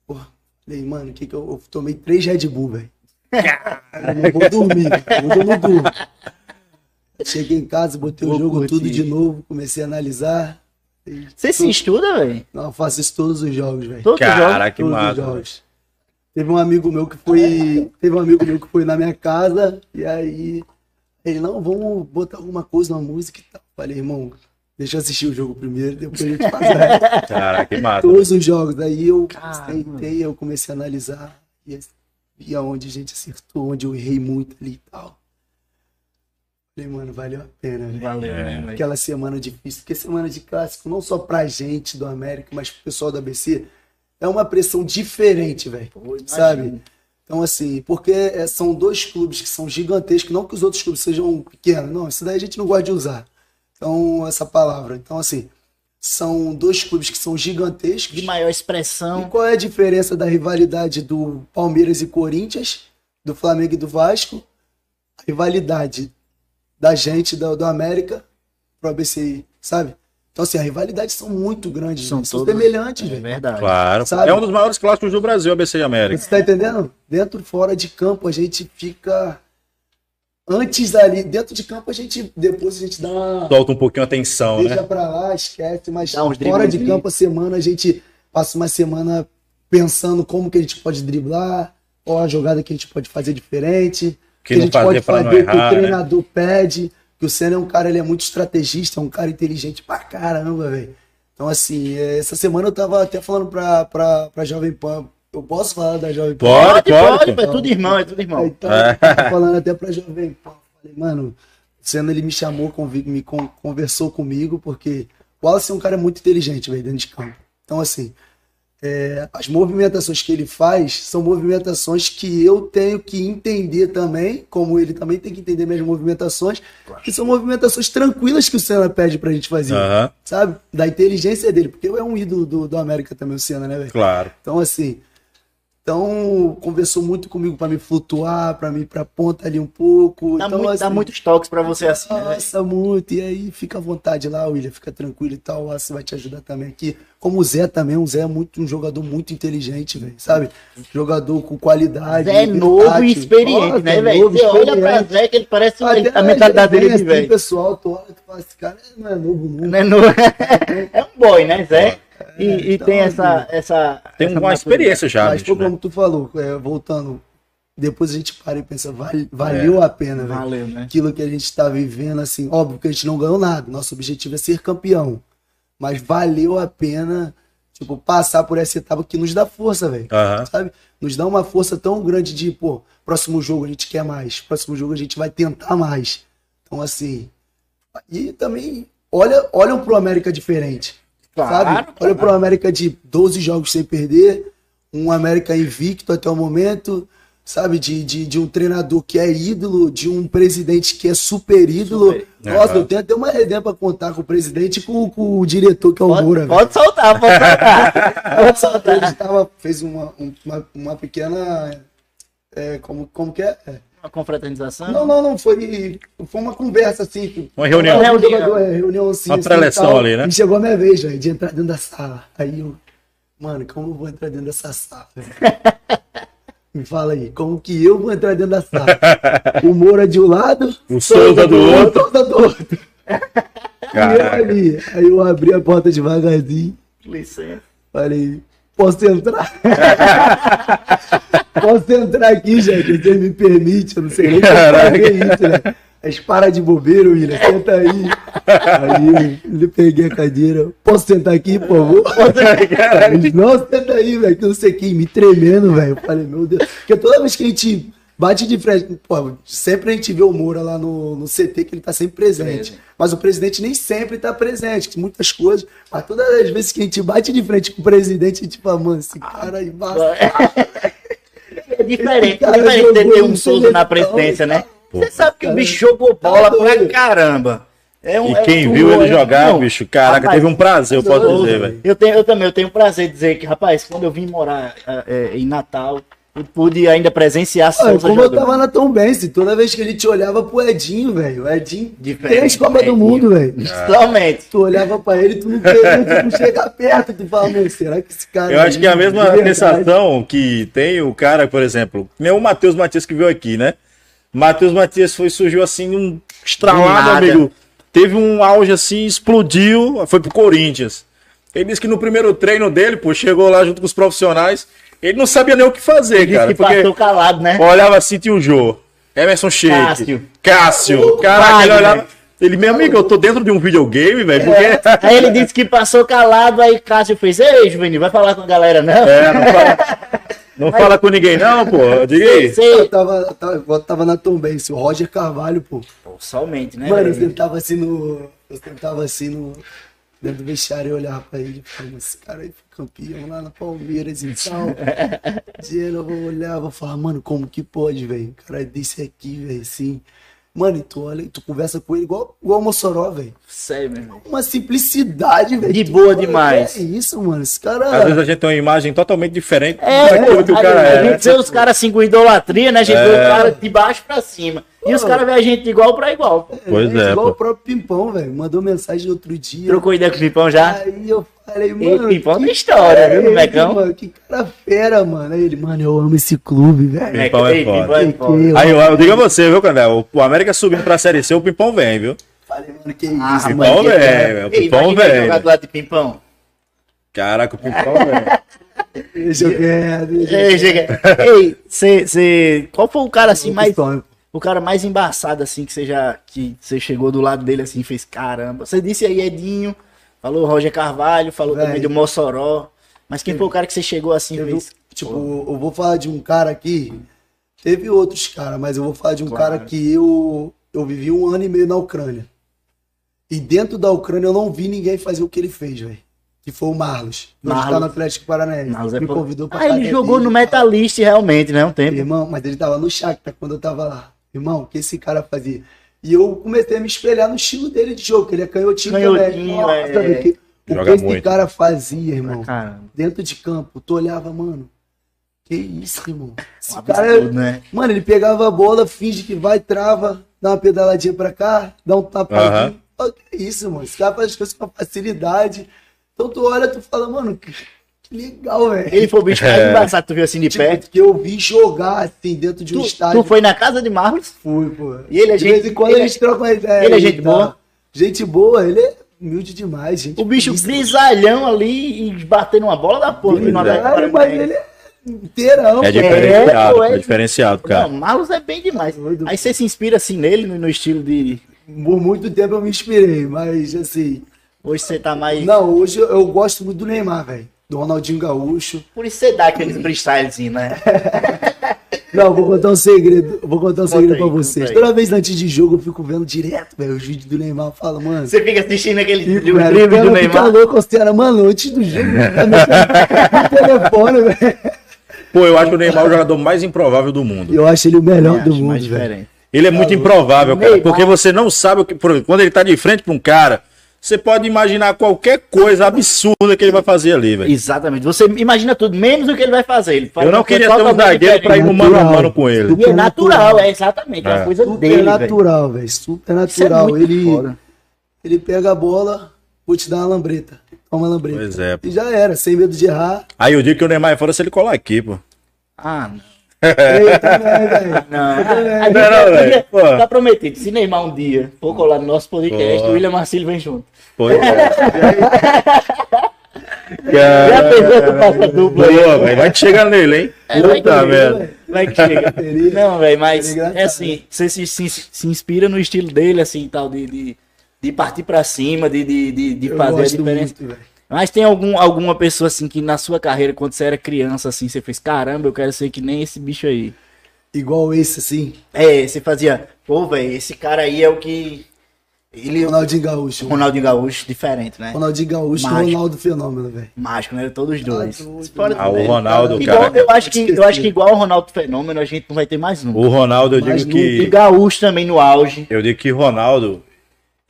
Pô, falei, mano, o que que eu, eu tomei três Red Bull, velho. Eu não vou dormir, hoje eu não durmo. Cheguei em casa, botei Vou o jogo curtir. tudo de novo, comecei a analisar. Você se estuda, velho? Não, eu faço isso todos os jogos, velho. Cara, que Todos os massa. jogos. Teve um amigo meu que foi. Teve um amigo meu que foi na minha casa e aí ele, não, vamos botar alguma coisa, uma música e tal. Falei, irmão, deixa eu assistir o jogo primeiro, depois a gente faz. Caraca, que massa. todos os jogos. Aí eu Caramba. sentei, eu comecei a analisar e vi aonde a gente acertou, onde eu errei muito ali e tal. Falei, mano, valeu a pena, velho. Valeu, É. né, velho? Aquela semana difícil, porque semana de clássico, não só pra gente do América, mas pro pessoal do ABC, é uma pressão diferente, velho. Sabe? Então, assim, porque é, são dois clubes que são gigantescos, não que os outros clubes sejam pequenos, não, isso daí a gente não gosta de usar. Então, essa palavra. Então, assim, são dois clubes que são gigantescos. De maior E expressão. qual é a diferença da rivalidade do Palmeiras e Corinthians, do Flamengo e do Vasco? A rivalidade da gente, do, do América, pro ABCI, sabe? Então, assim, a rivalidade são muito grandes, São são, semelhantes, É velho. verdade. Claro. Sabe? É um dos maiores clássicos do Brasil, ABC e América. Você tá entendendo? Dentro e fora de campo a gente fica. Antes ali, dentro de campo a gente. Depois a gente dá uma. Solta um pouquinho a tensão, Deixa né? pra lá, esquece, mas Dá uns fora de campo a semana a gente passa uma semana pensando como que a gente pode driblar, qual a jogada que a gente pode fazer diferente, Que a não gente fazer pode pra não fazer, que o errar, né? treinador pede, que o Senna é um cara, ele é muito estrategista, é um cara inteligente pra caramba, velho. Então, assim, essa semana eu tava até falando pra, pra, pra Jovem Pan. Eu posso falar da Jovem Pan? Pode, Pode, pode, pode, pô. é tudo irmão, é tudo irmão. Então, É. eu falando até pra Jovem Pan. Falei, mano, o Senna ele me chamou, convi- me con- conversou comigo, porque o Wallace é um cara muito inteligente, velho, dentro de campo. Então, assim, é, as movimentações que ele faz são movimentações que eu tenho que entender também, como ele também tem que entender minhas movimentações, que são movimentações tranquilas que o Senna pede pra gente fazer, Aham, sabe? Da inteligência dele, porque é um ídolo do, do América também, o Senna, né, velho? claro. Então, assim, então conversou muito comigo pra me flutuar, pra me ir pra ponta ali um pouco. Dá, então, muito, dá assim, muitos toques pra você assim, né? Nossa, muito. E aí fica à vontade lá, William, fica tranquilo e tal. O Aço vai te ajudar também aqui. Como o Zé também, o Zé é muito, um jogador muito inteligente, velho, sabe? Jogador com qualidade. Zé é novo e experiente, Nossa, né, velho? novo, Você olha pra experiente. Zé que ele parece Até a mentalidade dele de velho. pessoal, tu olha e fala, esse cara não é novo nunca. Né, no- É um boy, né, Zé? E, e então, tem essa, essa. Tem essa uma experiência já, Mas, bicho, pô, né? como tu falou, é, voltando, depois a gente para e pensa, vale- valeu a pena, velho. Valeu, né? Aquilo que a gente tá vivendo, assim, óbvio que a gente não ganhou nada. Nosso objetivo é ser campeão. Mas valeu a pena, tipo, passar por essa etapa que nos dá força, velho. Aham. Sabe? Nos dá uma força tão grande de, pô, próximo jogo a gente quer mais. Próximo jogo a gente vai tentar mais. Então, assim. E também, olha, olham pro América diferente. Claro, sabe? claro. Olha pro América de 12 jogos sem perder, um América invicto até o momento, sabe? De, de, de um treinador que é ídolo, de um presidente que é super ídolo. Super. Nossa, Aham. eu tenho até uma resenha pra contar com o presidente e com, com o diretor, que é o Moura. Pode, velho. pode soltar, pode soltar. pode soltar. Ele tava, fez uma, um- uma, uma pequena. é, como, como que é? É. Uma confraternização? Não, não, não. Foi, foi uma conversa assim. Uma reunião. Uma Reunião. reunião, é, reunião assim. Uma assim, preleção tal. ali, né? E chegou a minha vez, velho, de entrar dentro da sala. Aí eu, mano, como eu vou entrar dentro dessa sala? Me fala aí, como que eu vou entrar dentro da sala? O Moura de um lado, O Souza do outro. Souza do outro. E eu Caraca. ali. Aí eu abri a porta devagarzinho. Licença. Falei, posso entrar? posso entrar aqui, gente? Você me permite? Eu não sei nem como Caraca. fazer isso, né? Mas para de bobeira, William. Senta aí. Aí ele peguei a cadeira. Posso sentar aqui, por favor? Ele, não, senta aí, velho. Que não sei quem, me tremendo, velho. Eu falei, meu Deus. Porque toda vez que a gente bate de frente, pô, sempre a gente vê o Moura lá no, no CT, que ele tá sempre presente. Mas o presidente nem sempre tá presente, muitas coisas. Mas todas as vezes que a gente bate de frente com o presidente, a gente fala, mano, esse cara aí embaçado. É diferente, é Cara, diferente de ter um Souza na presidência, né? Pô, Você sabe que o bicho jogou bola tá pra caramba. É um- E é quem um- viu ele é- jogar, não, bicho, caraca, rapaz, teve um prazer, eu posso dizer, velho. Eu, tenho, eu também eu tenho prazer de dizer que, rapaz, quando eu vim morar eh, em Natal, eu pude ainda presenciar Olha, como eu jogando. tava na Tom Benz, toda vez que a gente olhava pro Edinho, velho, o Edinho, Diferente, três Copas do. Mundo, velho. Somente. Tu olhava pra ele, tu não queria, tu não chega perto, tu fala, meu, será que esse cara. Eu acho que é a mesma de verdade?" sensação que tem o cara, por exemplo, nem o Matheus Matias que veio aqui, né? Matheus Matias foi, surgiu assim, um Do estralado, amigo. Teve um auge assim, explodiu, foi pro Corinthians. Ele disse que no primeiro treino dele, pô, chegou lá junto com os profissionais, ele não sabia nem o que fazer, Disse cara. que Porque passou calado, né? olhava assim, tinha o Jô, Emerson Sheik, Cássio. Cássio. Caraca, ele olhava. Ele, meu amigo, eu tô dentro de um videogame, velho, porque. Aí ele disse que passou calado, aí Cássio fez, ei, Juvenil, vai falar com a galera, não? É, não fala, não fala com ninguém, não, pô. Diga aí. Eu Sei. tava, tava, eu tava na Tom Benz, o Roger Carvalho, pô. Pô, somente, né? Mano, eu sentava assim no. Eu sentava assim no. Dentro do vestiário e olhava pra ele e falava, esse cara aí foi campeão lá na Palmeiras e tal. Dinheiro, eu vou olhar, vou falar, mano, como que pode, velho? O cara desse aqui, velho, assim. Mano, e tu olha, e tu conversa com ele igual, igual o Mossoró, velho. Sério, meu irmão. Uma simplicidade, velho. De boa fala, demais. É isso, mano. Esse cara. Às vezes a gente tem uma imagem totalmente diferente É, daquilo que o a, cara a é. né? gente vê os caras assim com idolatria, né? A gente vê É. o cara de baixo pra cima. E os caras vê a gente de igual pra igual. Pois é, igual pô. o próprio Pimpão, velho. Mandou mensagem outro dia. Trocou ideia com o Pipão já? Aí eu falei, E mano. Pimpão que tem história, viu, no é Mecão? Mano, que cara fera, mano. Aí ele, mano, eu amo esse clube, velho. Pimpão é foda. Pimpão é Que foda. Aí eu, eu digo a você, viu, Candel? O América subindo pra Série C, o Pimpão vem, viu? Falei, mano, que isso, Ah. Pimpão mano, velho, que- velho, Pimpão velho. jogar do lado de Pimpão. Caraca, o Pimpão vem. Deixa eu deixa eu Ei. Ei, cê, cê... qual foi o cara assim mais. sonho. O cara mais embaçado, assim, que você já. Que você chegou do lado dele assim e fez caramba. Você disse aí, Edinho. Falou Roger Carvalho, falou Velho. também do Mossoró. Mas quem foi o cara que você chegou assim e Teve- fez. Tipo, eu vou falar de um cara aqui. Teve outros caras, mas eu vou falar de um Claro. cara que eu, eu vivi um ano e meio na Ucrânia. E dentro da Ucrânia eu não vi ninguém fazer o que ele fez, velho. Que foi o Marlos. Marlos. tá no Atlético Paranaense. Marlos é Me convidou pra Ah, ele jogou no tal. Metalist realmente, né? Um tempo. Irmão, mas ele tava no Shakhtar quando eu tava lá. Irmão, o que esse cara fazia? E eu comecei a me espelhar no estilo dele de jogo, que ele é canhotinho, Canhotinho, também. Nossa, é. que- o que esse muito. cara fazia, irmão, Caramba. dentro de campo, tu olhava, mano, que isso, irmão? Esse Um cara, absurdo, né? mano, ele pegava a bola, finge que vai, trava, dá uma pedaladinha pra cá, dá um tapadinho. Aham. Ó, Que isso, mano? Esse cara faz as coisas com facilidade. Então tu olha, tu fala, mano, legal, velho. Ele foi o bicho mais É. embaçado, tu viu assim de Tipo, perto. que eu vi jogar assim dentro de um Tu, estádio. tu foi na casa de Marlos? Fui, pô. E ele é de gente- vez em quando ele a é- gente troca uma ideia. ele é gente tá? boa? Gente boa, ele é humilde demais, gente. O bicho grisalhão ali e batendo uma bola da porra. no Atlético Grisalho, mas ele é inteirão. É diferenciado, pô, é, é- diferenciado, cara. Não, Marlos é bem demais. Doido. Aí você se inspira assim nele, no, no estilo de. Por muito tempo eu me inspirei, mas assim. Hoje você tá mais. Não, hoje eu, eu gosto muito do Neymar, velho. Do Ronaldinho Gaúcho. Por isso você dá aqueles freestylezinhos, né? Não, vou contar um segredo. Vou contar um Conta segredo aí, pra vocês. Toda vez antes de jogo eu fico vendo direto, velho, os vídeos do Neymar. Eu falo, mano. Você fica assistindo aquele velho, do cara, Fica Neymar. louco, você era, mano, antes do jogo, tá no telefone, velho. Pô, eu acho o Neymar o jogador mais improvável do mundo. Eu acho ele o melhor do mundo, velho. Ele é muito improvável, cara, Neymar- porque você não sabe o que. por exemplo, quando ele tá de frente pra um cara, você pode imaginar qualquer coisa absurda que ele vai fazer ali, velho. Exatamente. Você imagina tudo, menos o que ele vai fazer. Ele faz Eu não queria ter um zagueiro pra ir no mano a mano com ele. E é natural, é exatamente. É uma É. coisa Super dele, velho. natural, velho. Super é natural. muito ele, foda. ele pega a bola, vou te dar uma lambreta. Toma uma lambreta. Pois é, pô. E já era, sem medo de errar. Aí eu digo que o Neymar é fora se ele colar aqui, pô. Ah, não. Eu também, velho. Não, a, a Não, gente velho, tá prometido. Se Neymar um dia for colar no nosso podcast, Pô. o William Marcílio vem junto. Pois é. Já pensou tu passa dupla? Boa, velho. Vai te chegar nele, hein? É, vai Puta que- merda. Vai que chega. Não, velho, mas é assim, você se, se, se inspira no estilo dele, assim, tal, de, de, de partir pra cima, de, de, de, de fazer a diferença. muito, velho. Mas tem algum, alguma pessoa, assim, que na sua carreira, quando você era criança, assim, você fez, caramba, eu quero ser que nem esse bicho aí. Igual esse, assim. É, você fazia, pô, velho, esse cara aí é o que... Ele, Ronaldinho Gaúcho. Ronaldinho Gaúcho, diferente, né? Ronaldinho Gaúcho e. Ronaldo Fenômeno, velho. Mágico, né? Todos os dois. Ah, o dele. Ronaldo, Igual, cara. eu, acho que, eu acho que igual o Ronaldo Fenômeno, a gente não vai ter mais nunca. O Ronaldo, eu Mas digo E que. Gaúcho também no auge. Eu digo que Ronaldo.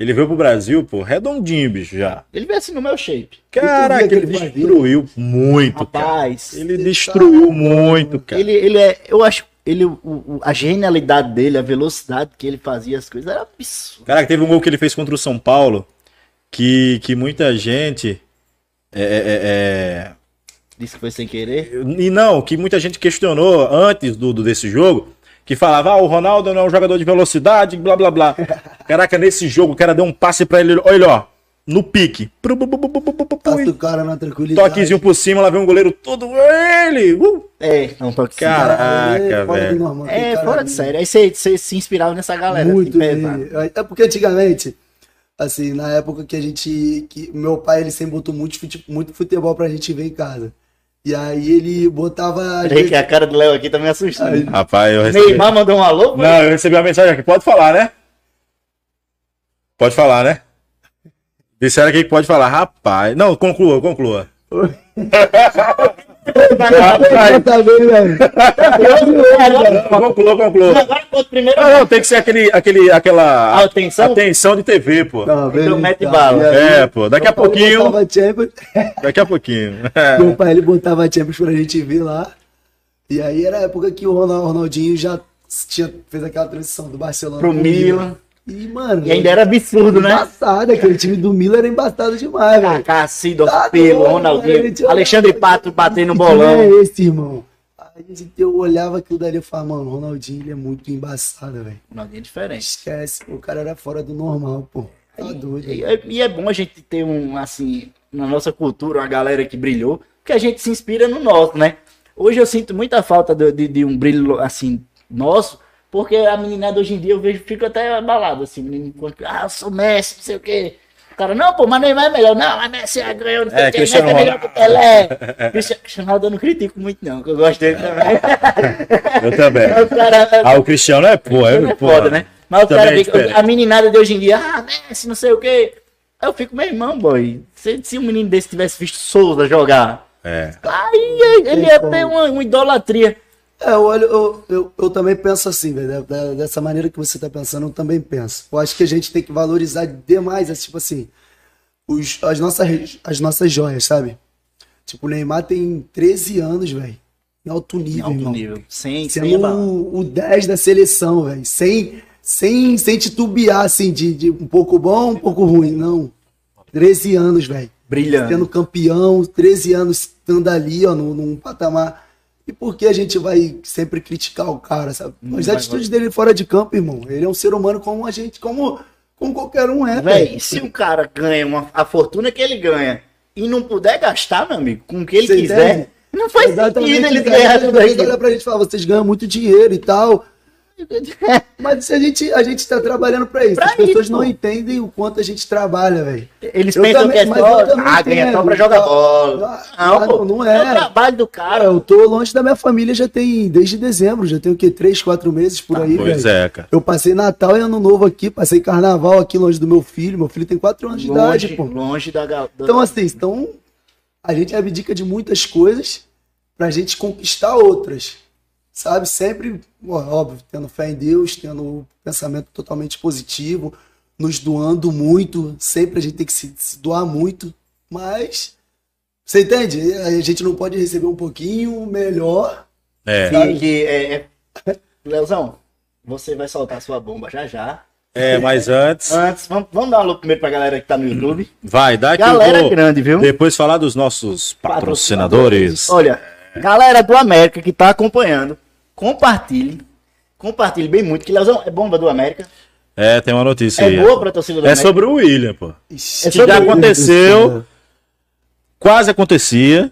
Ele veio pro Brasil, pô, redondinho, bicho, já. Ele veio assim no meu shape. Caraca, que ele ele destruiu muito, cara. Rapaz, Ele destruiu muito, cara. ele, ele é. Eu acho. Ele, o, o- a genialidade dele, a velocidade que ele fazia as coisas era absurdo. Caraca, teve um gol que ele fez contra o São Paulo que, que muita gente. É, é, é, Disse que foi sem querer. E não, que muita gente questionou antes do, do- desse jogo, que falava, ah, o Ronaldo não é um jogador de velocidade, blá blá blá. Caraca, nesse jogo o cara deu um passe pra ele, olha ó, no pique. Passa o cara na tranquilidade. Toquezinho por cima, lá vem um goleiro todo, ele! Uh, É, não toque Cara, Cara, é Caraca, fora do velho. É, fora de série. Aí você, você se inspirava nessa galera. Muito assim, pesado. bem. É porque antigamente, assim, na época que a gente. Que meu pai ele sempre botou muito, fute- muito futebol pra gente ver em casa. E aí ele botava. Peraí, que a cara do Léo aqui tá me assustando. Rapaz, eu recebi. Neymar mandou um alô? Não, eu recebi uma mensagem aqui. Pode falar, né? Pode falar, né? Disseram aqui que pode falar. Rapaz. Não, conclua, conclua. Conclua, conclua. Não, não, tem que ser aquele, aquele, aquela atenção? atenção de TV, pô. Tá bem, Então mete tá. bala. Aí, É, pô, daqui a pouquinho- Daqui a pouquinho. meu pai ele botava Champions pra gente ver lá. E aí era a época que o Ronal- Ronaldinho já tinha, fez aquela transição do Barcelona Pro Milan. E, mano. E ainda era absurdo, né? Embaçado, aquele time do Milan era embaçado demais, velho. Cacido, Tá Pelo, Ronaldinho. Alexandre Pato batendo Que bolão. é esse, irmão? A gente- eu olhava aquilo dali e falava, mano, o Ronaldinho ele é muito embaçado, velho. Ronaldinho é diferente. Esquece, o cara era fora do normal, pô. Tá doido. E é, e é bom a gente ter um, assim, na nossa cultura, uma galera que brilhou, porque a gente se inspira no nosso, né? Hoje eu sinto muita falta de, de- de um brilho, assim, nosso, porque a meninada hoje em dia eu vejo, fico até abalado, assim, menino, ah, eu sou Messi, não sei o quê. O cara, não, pô, mas Neymar é melhor. Não, mas Messi é ganhou, não sei É, o quê, Cristiano Messi é melhor que o Pelé. Cristiano, Ronaldo eu não critico muito, não, que eu gosto dele também. Eu também. o cara, Ah, o Cristiano é, pô, é, é foda, né? Mas o cara, é a meninada de hoje em dia, ah, Messi, não sei o quê. Eu fico, meu irmão, boy. Se, se um menino desse tivesse visto Souza jogar, É. aí ele ia ter uma, uma idolatria. É, eu, olho, eu, eu, eu também penso assim, velho. Dessa maneira que você tá pensando, eu também penso. Eu acho que a gente tem que valorizar demais, é, tipo assim, os, as, nossas, as nossas joias, sabe? Tipo, o Neymar tem 13 anos, velho. Em alto nível, Em alto irmão. nível. Sem, sem Sendo abalar. o, o 10 da seleção, velho. Sem, sem, sem titubear, assim, de, de um pouco bom, um pouco ruim. Não. 13 anos, velho. Brilhando. Sendo campeão, 13 anos estando ali, ó, num, num patamar. E por que a gente vai sempre criticar o cara, sabe? As vai atitudes dele fora de campo, irmão. Ele é um ser humano como a gente, como, como qualquer um é, Véi, se o cara ganha uma, a fortuna que ele ganha e não puder gastar, meu amigo, com o que ele Você quiser, entende? Não faz Exatamente, sentido eles cara. ganharem tudo Eles olham aquilo. pra gente e falam, vocês ganham muito dinheiro e tal. Mas se a gente, a gente tá trabalhando pra isso. Pra As pessoas isso, não pô. entendem o quanto a gente trabalha, velho. Eles Eu pensam também- que é só, ah, ganha só pra jogar tá? bola. Ah, Não, pô, não é é. o trabalho do Cara, cara. eu tô longe da minha família já tem desde dezembro, já tem o quê? Três, quatro meses por aí, Pois velho. é, cara. Eu passei Natal e Ano Novo aqui, passei Carnaval aqui longe do meu filho. Meu filho tem quatro anos de idade, Longe, pô. longe da... gal- da- Então, assim, então a gente abdica de muitas coisas pra gente conquistar outras. Sabe? Sempre, óbvio, tendo fé em Deus, tendo um pensamento totalmente positivo, nos doando muito. Sempre a gente tem que se, se doar muito. Mas, você entende? A gente não pode receber um pouquinho melhor. É. que, que é, é... Leozão, você vai soltar sua bomba já já. É, mas antes, Antes, vamos, vamos dar um alô primeiro pra galera que tá no YouTube. vai, dá eu Galera vou grande, viu? depois falar dos nossos patrocinadores. Olha, galera do América que tá acompanhando, compartilhe. Compartilhe bem muito, que Leozão é bomba do América. É, tem uma notícia É aí. boa pra torcida do É América. sobre o William, pô. Ixi, Que já aconteceu, quase acontecia.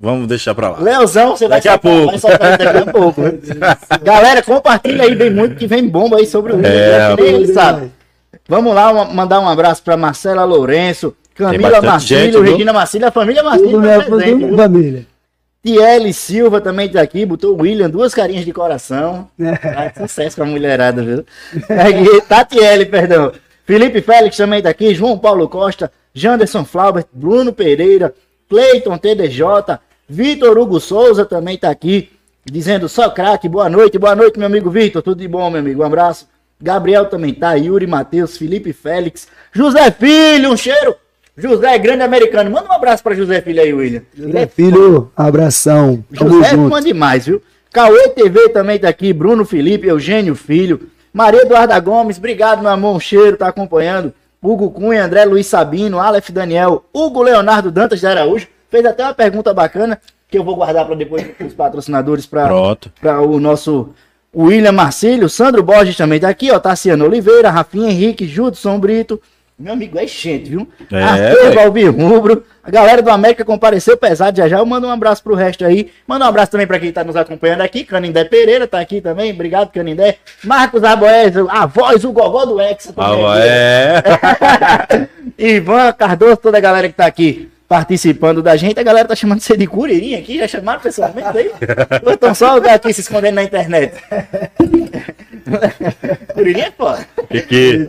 Vamos deixar pra lá. Leozão, você vai Daqui a soltar, pouco. vai soltar isso daqui a pouco. Galera, compartilha aí bem muito que vem bomba aí sobre o William. É, ele sabe. Vamos lá, uma- mandar um abraço pra Marcela Lourenço, Camila Marcílio, gente? Regina Marcílio, a família Marcílio Tudo tá presente, tudo família. Tiele Silva também tá aqui, botou o William, duas carinhas de coração. Ah, sucesso com a mulherada, viu? Tatiele, perdão. Felipe Félix também tá aqui, João Paulo Costa, Janderson Flaubert, Bruno Pereira, Cleiton TDJ, Vitor Hugo Souza também tá aqui, dizendo só craque, boa noite, boa noite, meu amigo Vitor, tudo de bom, meu amigo, um abraço. Gabriel também tá, Yuri Matheus, Felipe Félix, José Filho, um cheiro. José, grande americano. Manda um abraço pra José Filho aí, William. Ele é Filho, abração. Tamo José é fã demais, viu? Cauê TV também tá aqui, Bruno Felipe, Eugênio Filho, Maria Eduarda Gomes, obrigado, meu amor, um cheiro, tá acompanhando. Hugo Cunha, André Luiz Sabino, Aleph Daniel, Hugo Leonardo Dantas de Araújo, fez até uma pergunta bacana, que eu vou guardar para depois os patrocinadores para o nosso William Marcílio, Sandro Borges também tá aqui, ó, Tassiano Oliveira, Rafinha Henrique, Judson Brito, meu amigo é gente, viu? É, Arthur. Valvir Rubro, a galera do América compareceu pesado já já, eu mando um abraço pro resto aí, manda um abraço também pra quem tá nos acompanhando aqui, Canindé Pereira tá aqui também, obrigado Canindé, Marcos Arboésio, a voz, o gogó do Hexa Ah, é. Ivan Cardoso, toda a galera que tá aqui participando da gente. A galera tá chamando você de Curirinha aqui, já chamaram pessoalmente aí? Ou estão só aqui se escondendo na internet? Curirinha foda. Que que-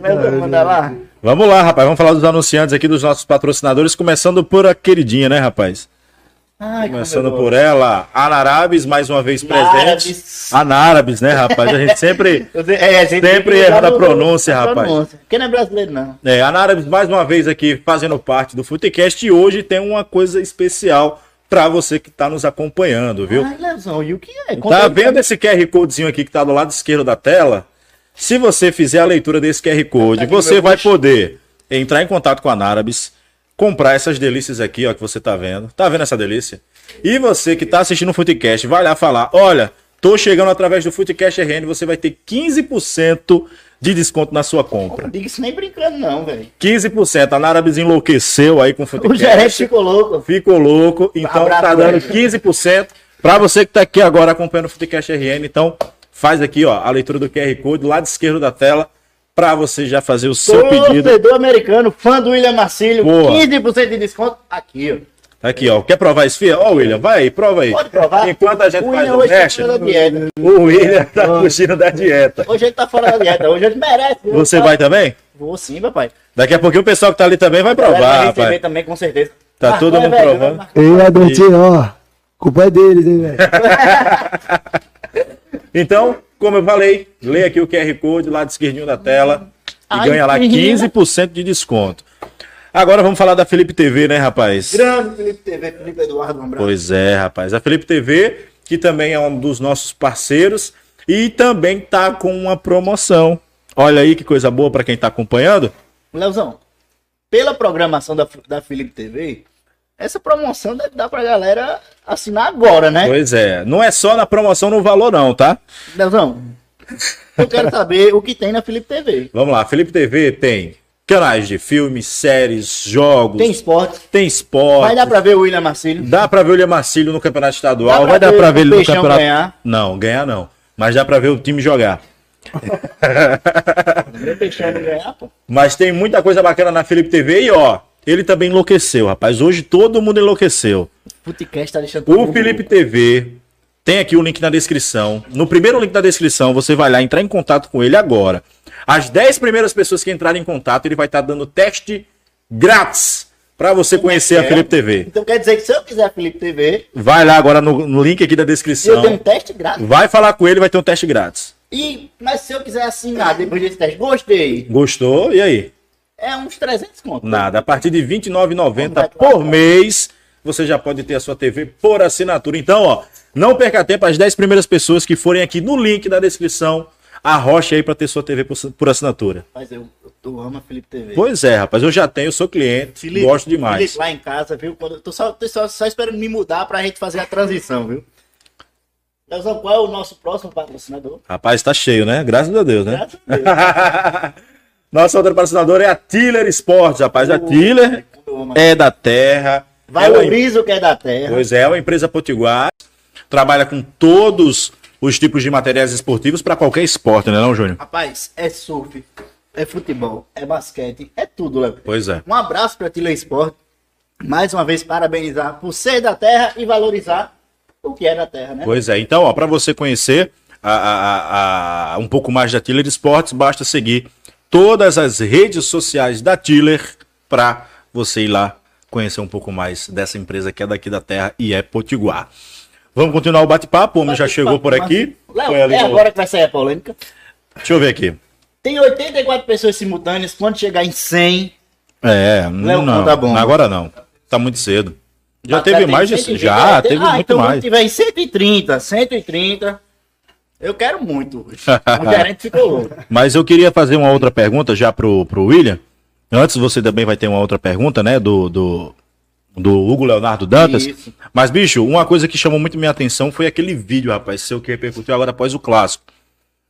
lá? Vamos lá, rapaz. Vamos falar dos anunciantes aqui, dos nossos patrocinadores, começando por a queridinha, né, rapaz? Ai, Começando por ela, Anarabes, mais uma vez presente. Anárabes, né, rapaz? A gente sempre. É, a gente Sempre erra da pronúncia, rapaz. pronúncia. Porque não é brasileiro, não. É, Anárabes, mais uma vez aqui fazendo parte do Futecast e hoje tem uma coisa especial pra você que tá nos acompanhando, viu? Ai, Leozão, e o que é? Tá Conta aí. vendo esse QR Codezinho aqui que tá do lado esquerdo da tela? Se você fizer a leitura desse QR Code, Tá você vai poder entrar em contato com a Anárabes, comprar essas delícias aqui, ó, que você tá vendo. Tá vendo essa delícia? E você que tá assistindo o Futecast, vai lá falar, olha, tô chegando através do Futecast RN, você vai ter 15% de desconto na sua compra. Não diga isso nem brincando, não, velho. 15%. A Anárabes enlouqueceu aí com o O gerente ficou louco. Ficou louco, então Abraço, tá dando velho. 15% para você que tá aqui agora acompanhando o Futecast RN. Então, faz aqui, ó, a leitura do QR Code do lado esquerdo da tela para você já fazer o seu pedido. Torcedor americano, fã do William Marcílio, Boa. 15% de desconto aqui, ó. Tá Aqui, ó. Quer provar esse fia? Ó, William, vai aí, prova aí. Pode provar. Enquanto a gente O faz William o hoje tá o William tá fugindo da dieta. Hoje ele tá fora da dieta. Hoje ele merece. Você Tá- vai também? Vou sim, papai. Daqui a pouquinho o pessoal que tá ali também vai Vai provar, receber rapaz. também, com certeza. Tá todo é mundo velho, provando. né? Ei, Albertinho, ó. Culpa é deles, hein, velho. Então, como eu falei, lê aqui o QR Code lá de esquerdinho da tela e Ai, ganha lá que 15% de desconto. Agora vamos falar da Felipe TV, né, rapaz? Grande Felipe TV, Felipe Eduardo, abraço. Pois é, rapaz. A Felipe TV, que também é um dos nossos parceiros e também tá com uma promoção. Olha aí que coisa boa para quem tá acompanhando. Leozão, pela programação da, da Felipe TV, essa promoção deve dar pra galera assinar agora, né? Pois é, não é só na promoção no valor não, tá? Leozão, eu quero saber o que tem na Felipe TV. Vamos lá, Felipe TV tem Canais de filmes, séries, jogos. Tem esporte. Tem esporte. Vai dar pra ver o William Marcílio. Dá pra ver o William Marcílio no campeonato estadual. Vai dar pra ver ele no campeonato. ganhar? Não, ganhar não. Mas dá pra ver o time jogar. Deixando ganhar, pô. Mas tem muita coisa bacana na Felipe TV e ó, ele também enlouqueceu, rapaz. Hoje todo mundo enlouqueceu. Futecast tá deixando O mundo Felipe TV tem aqui o link na descrição. No primeiro link da descrição, você vai lá entrar em contato com ele agora. As 10 primeiras pessoas que entrarem em contato, ele vai estar dando teste grátis para você conhecer a é? Felipe TV. Então quer dizer que se eu quiser Felipe TV, Vai lá agora no, no link aqui da eu descrição. tenho um teste grátis. Vai falar com ele, vai ter um teste grátis. E, mas se eu quiser assinar depois desse teste, gostei. Gostou? E aí? É uns 300 conto. Nada. A partir de R$ 29,90 Vamos por mês, você já pode ter a sua TV por assinatura. Então, ó, não perca tempo. As 10 primeiras pessoas que forem aqui no link da descrição, arroche aí para ter sua TV por, por assinatura. Mas eu, eu amo a Felipe TV. Pois é, rapaz. Eu já tenho, sou cliente, Felipe, gosto demais. Felipe lá em casa, viu? Quando eu tô só, tô só, só esperando me mudar pra gente fazer a transição, viu? Qual é o nosso próximo patrocinador? Rapaz, tá cheio, né? Graças a Deus, né? Graças a Deus. Nossa outra patrocinadora é a Tiller Sports, rapaz. A Tiller amo. é da terra. É Valoriza o que é da terra. Pois é, é uma empresa potiguar, trabalha com todos os tipos de materiais esportivos para qualquer esporte, né, não, Júnior? Rapaz, é surf, é futebol, é basquete, é tudo, Léo. Pois é. Um abraço pra Tila Sport. Mais uma vez, parabenizar por ser da terra e valorizar o que é da terra, né? Pois é. Então, ó, para você conhecer a, a- a- um pouco mais da Tiller Esportes, basta seguir todas as redes sociais da Tiller para você ir lá conhecer um pouco mais dessa empresa que é daqui da terra e é potiguar. Vamos continuar o bate-papo, o homem já chegou por aqui. Léo, é agora que vai sair a polêmica. Deixa eu ver aqui. Tem 84 pessoas simultâneas. Quando chegar em 100, É, Léo, não, conta bom. agora não. Tá muito cedo. Já Ah, teve tem mais de 120, já, teve ah, muito então mais. quando tiver em 130, 130, eu quero muito. O gerente ficou louco. Mas eu queria fazer uma outra pergunta já pro, pro William. Antes você também vai ter uma outra pergunta, né? Do, do, do Hugo Leonardo Dantas. Isso. Mas, bicho, uma coisa que chamou muito minha atenção foi aquele vídeo, rapaz, seu que repercutiu agora após o clássico.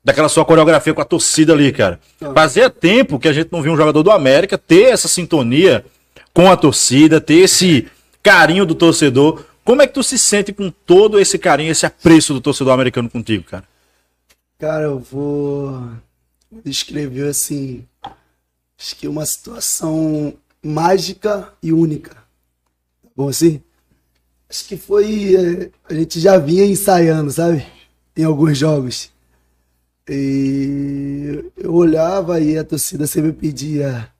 Daquela sua coreografia com a torcida ali, cara. Fazia tempo que a gente não viu um jogador do América ter essa sintonia com a torcida, ter esse carinho do torcedor. Como é que tu se sente com todo esse carinho, esse apreço do torcedor americano contigo, cara? Cara, eu vou descrever assim, acho que uma situação mágica e única. Tá bom assim? Acho que foi. é, a gente já vinha ensaiando, sabe? Em alguns jogos. E eu olhava e a torcida sempre pedia: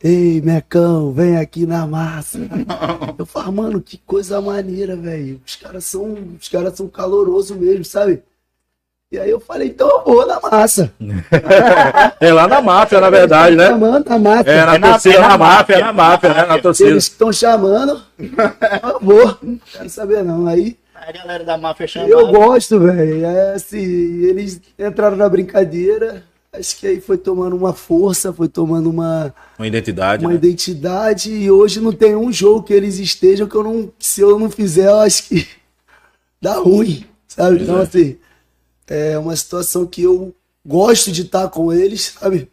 Ei, Mecão, vem aqui na massa. Eu falava, mano, que coisa maneira, velho. Os caras são, os caras são calorosos mesmo, sabe? E aí eu falei, então eu vou na massa. É lá na máfia, na verdade, né? Chamando na máfia. É, na É na- torcida, é na na máfia, máfia, é na máfia, né? Na torcida. eles estão chamando, eu vou. Não quero saber não. Aí A galera da máfia chama. eu gosto, velho. É assim, eles entraram na brincadeira. Acho que aí foi tomando uma força, foi tomando uma, Uma identidade, uma né? identidade. E hoje não tem um jogo que eles estejam que eu não. Se eu não fizer, eu acho que dá ruim, sabe? Então, assim, é uma situação que eu gosto de estar com eles, sabe?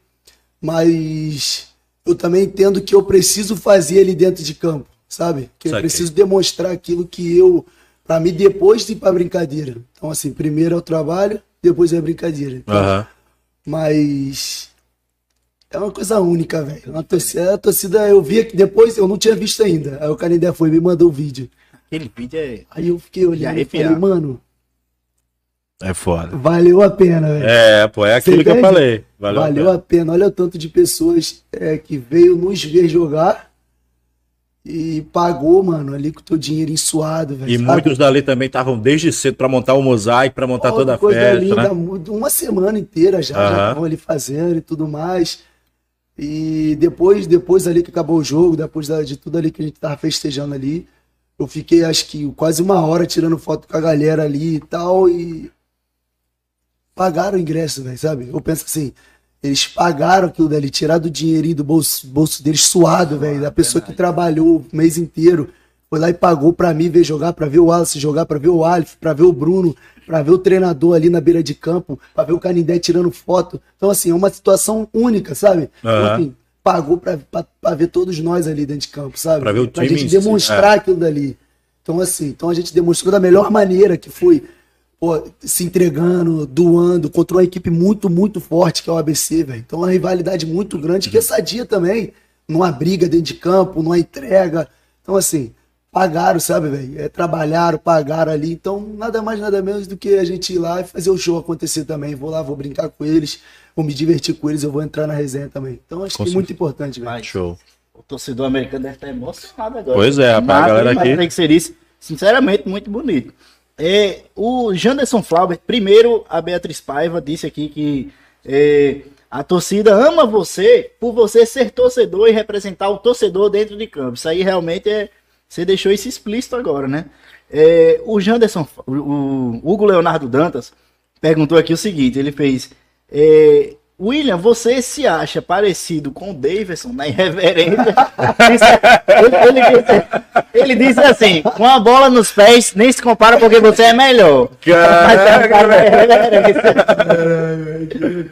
Mas eu também entendo que eu preciso fazer ali dentro de campo, sabe? Que eu Saquei. preciso demonstrar aquilo que eu. Pra mim, depois de ir pra brincadeira. Então, assim, primeiro é o trabalho, depois é a brincadeira. Então, Aham. mas é uma coisa única, velho. A torcida, a torcida, eu vi que depois, eu não tinha visto ainda. Aí o Canindé foi e me mandou o vídeo. Aquele vídeo é. Aí eu fiquei olhando e falei, mano, É foda. valeu a pena, velho. É, pô, é aquilo que eu falei. Valeu, Valeu, a pena. a pena. Olha o tanto de pessoas é, que veio nos ver jogar e pagou, mano, ali com o teu dinheiro ensuado, velho. E sabe? muitos dali também estavam desde cedo pra montar o mosaico, pra montar toda a coisa festa, linda, né? uma semana inteira já, já Aham. estavam ali fazendo e tudo mais. E depois, depois ali que acabou o jogo, depois de tudo ali que a gente tava festejando ali, eu fiquei acho que quase uma hora tirando foto com a galera ali e tal, e pagaram o ingresso, velho, sabe? Eu penso assim, eles pagaram aquilo dali, tiraram do dinheirinho do bolso, bolso deles suado, velho, da pessoa que trabalhou o mês inteiro, foi lá e pagou pra mim ver jogar, pra ver o Wallace jogar, pra ver o Alf, pra ver o Bruno, pra ver o treinador ali na beira de campo, pra ver o Canindé tirando foto. Então, assim, é uma situação única, sabe? Então, Aham. assim, pagou pra, pra, pra ver todos nós ali dentro de campo, sabe? Pra ver o Pra time gente em si, demonstrar é. aquilo dali. Então, assim, então a gente demonstrou da melhor maneira, que foi pô, se entregando, doando, contra uma equipe muito, muito forte, que é o ABC, velho. Então, uma rivalidade muito grande, que é sadia também, numa briga dentro de campo, numa entrega. Então, assim, pagaram, sabe, velho? É, trabalharam, pagaram ali. Então, nada mais, nada menos do que a gente ir lá e fazer o show acontecer também. Vou lá, vou brincar com eles, vou me divertir com eles, eu vou entrar na resenha também. Então, acho Com que é muito importante, velho. Show. o torcedor americano deve estar emocionado agora. Pois é, rapaz, a galera aqui- tem que ser isso. Sinceramente, muito bonito. É, o Janderson Flauber, primeiro a Beatriz Paiva disse aqui que é, a torcida ama você por você ser torcedor e representar o torcedor dentro de campo. Isso aí realmente é. Você deixou isso explícito agora, né? É, o Janderson, o, o Hugo Leonardo Dantas, perguntou aqui o seguinte: ele fez. é, William, você se acha parecido com o Davidson na irreverência? ele, ele disse, ele disse assim: com a bola nos pés, nem se compara porque você é melhor. Mas cara da irreverência.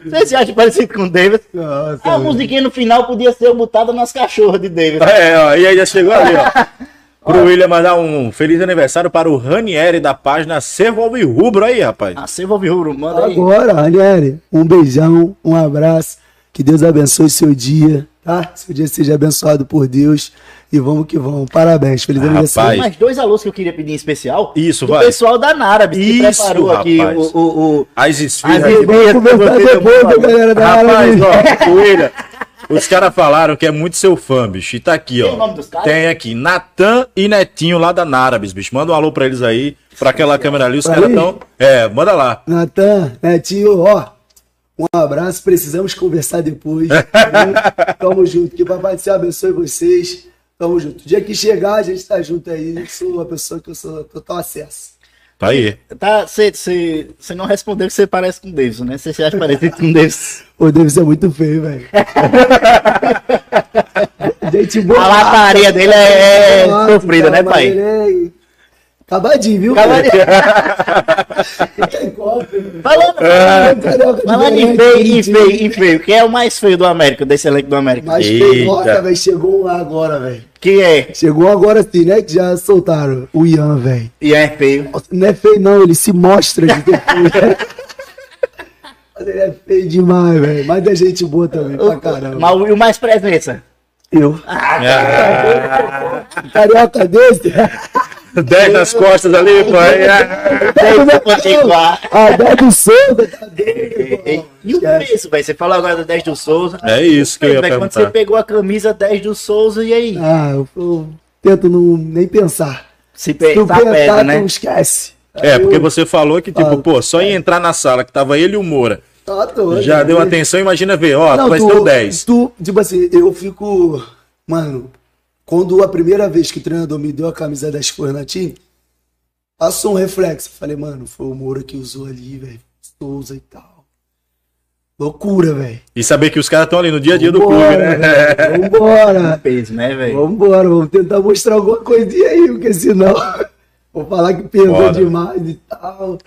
Você se acha parecido com o Davidson? Nossa, A musiquinha no final podia ser botada nas cachorras de Davidson. É, ó, e aí já chegou ali, ó. Pro William mandar um feliz aniversário para o Ranieri da página Servolve Rubro aí, rapaz. A Silva Rubro, manda aí. Agora, Ranieri, um beijão, um abraço. Que Deus abençoe seu dia, tá? Seu dia seja abençoado por Deus. E vamos que vamos. Parabéns. Feliz Ah, aniversário. rapaz. Mais dois alôs que eu queria pedir em especial. Isso, do vai. pessoal da Narabs, que Isso, preparou aqui rapaz. o, o, o- As As esfirras. esfirras. Vamos conversar depois, galera da Rapaz, área. ó, William, os caras falaram que é muito seu fã, bicho. E tá aqui, ó. Tem o nome dos caras? Tem aqui, Natan e Netinho lá da Nárabes, bicho. Manda um alô pra eles aí, pra aquela câmera ali. Os caras tão. É, manda lá. Natan, Netinho, ó. Um abraço, precisamos conversar depois. tá? Tamo junto. Que Papai do Céu abençoe vocês. Tamo junto. O dia que chegar, a gente tá junto aí. Eu sou uma pessoa que eu sou total acesso. Tá aí. Tá, você não respondeu que você parece com o Davidson, né? Você acha parecido com o Davidson. Ô, deve ser muito feio, velho. gente boa. A lataria dele é, é sofrida, né, pai? ele é Acabadinho, viu? Acabadinho. Falando, Carioca falando em feio, em feio, em feio. Quem é o mais feio do América, desse elenco do América? Eita. feio, nossa, velho, chegou lá agora, velho. Quem é? Chegou agora sim, né? Que já soltaram o Ian, velho. E é feio. Não é feio, não, ele se mostra de ter feio. Mas ele é feio demais, velho. Mas é gente boa também, pra caramba. Mas o- e o mais presença? Eu. Ah, Carioca desse. 10 nas costas ali, é. Dez potiguar. Ah, Dado Souza. E o peso, velho? Você falou agora do 10 do Souza. É isso que eu ia Velho, Quando você perguntar. pegou a camisa 10 do Souza, e aí? Ah, eu, eu tento não, nem pensar. Se pensar, pega, né? tu esquece. É, Aí porque eu- você falou que, tipo, Fala. pô, só em entrar na sala que tava ele e o Moura. Tá doido, Já deu né? atenção, imagina ver, ó, Não, tu vai tu- ser o 10. Tu, tipo assim, eu fico. Mano, quando a primeira vez que o treinador me deu a camisa 10 Fornatim, passou um reflexo. Falei, mano, foi o Moura que usou ali, velho. Souza e tal. Loucura, velho. E saber que os caras estão ali no dia a dia do clube, né? velho, Vambora. Peso, né, velho? Vambora, vamos tentar mostrar alguma coisinha aí, porque senão vou falar que perdeu Bora. demais e tal.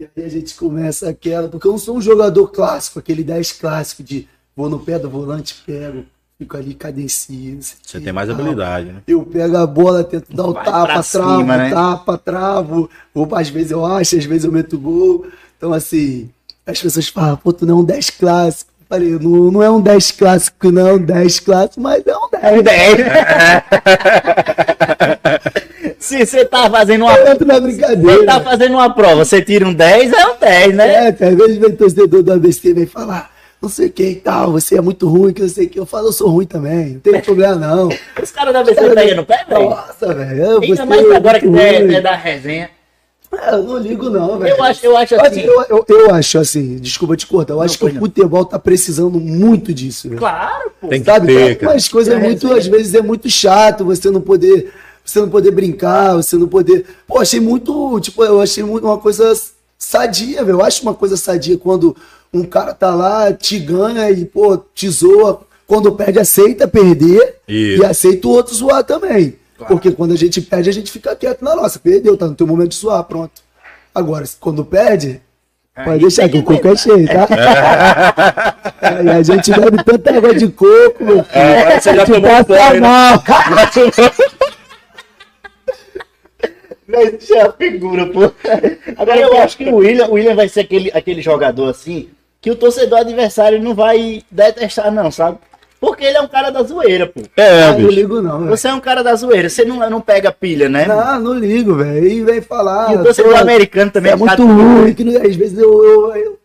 E aí a gente começa aquela, porque eu não sou um jogador clássico, aquele 10 clássico de vou no pé do volante, pego, fico ali, cadencio. o Você tem mais habilidade, né? Eu pego a bola, tento dar o Vai tapa, travo, cima, né? tapa, travo. Ou às vezes eu acho, às vezes eu meto gol. Então, assim, as pessoas falam, pô, tu não é um 10 clássico. Eu Falei, não, não é um 10 clássico, não é um 10 clássico, mas é um 10. 10. Se você tá fazendo uma. Eu na Você brincadeira. tá fazendo uma prova, você tira um 10, é um 10, né? É, às vezes vem torcedor do ABC e vem falar, não sei o que e tal, você é muito ruim, que eu sei que. Eu falo, eu sou ruim também, não tem problema não. Os caras da ABC pegam no pé, velho. Nossa, velho. eu- Ainda você mais é agora que é, é da resenha. É, Eu não ligo, não, velho. Eu acho, eu acho Mas assim. Eu, eu, eu acho assim, desculpa te cortar, eu acho que pois o não. futebol tá precisando muito disso, velho. Claro, pô. Tem que Sabe? ter, cara. Mas coisas É, muito, às vezes é muito chato você não poder, você não poder brincar, você não poder. Pô, achei muito, tipo, eu achei muito uma coisa sadia, velho. Eu acho uma coisa sadia quando um cara tá lá, te ganha e, pô, te zoa. Quando perde, aceita perder Isso. e aceita o outro zoar também. Porque quando a gente perde, a gente fica quieto na nossa. Perdeu, tá no teu momento de zoar, pronto. Agora, quando perde, Pode deixar que o coco é cheio, tá? E a gente bebe tanta água de coco, meu filho. É, você já tomou passa banho, né? mal. Isso é a figura, pô. Agora eu acho que o William, o William vai ser aquele, aquele jogador assim que o torcedor adversário não vai detestar, não, sabe? Porque ele é um cara da zoeira, pô. É, Ah, não ligo não, velho. Você é um cara da zoeira, você não, não pega pilha, né? Não, não ligo, velho. E vem falar. E o torcedor americano também é um muito ruim, que às vezes eu, eu, eu-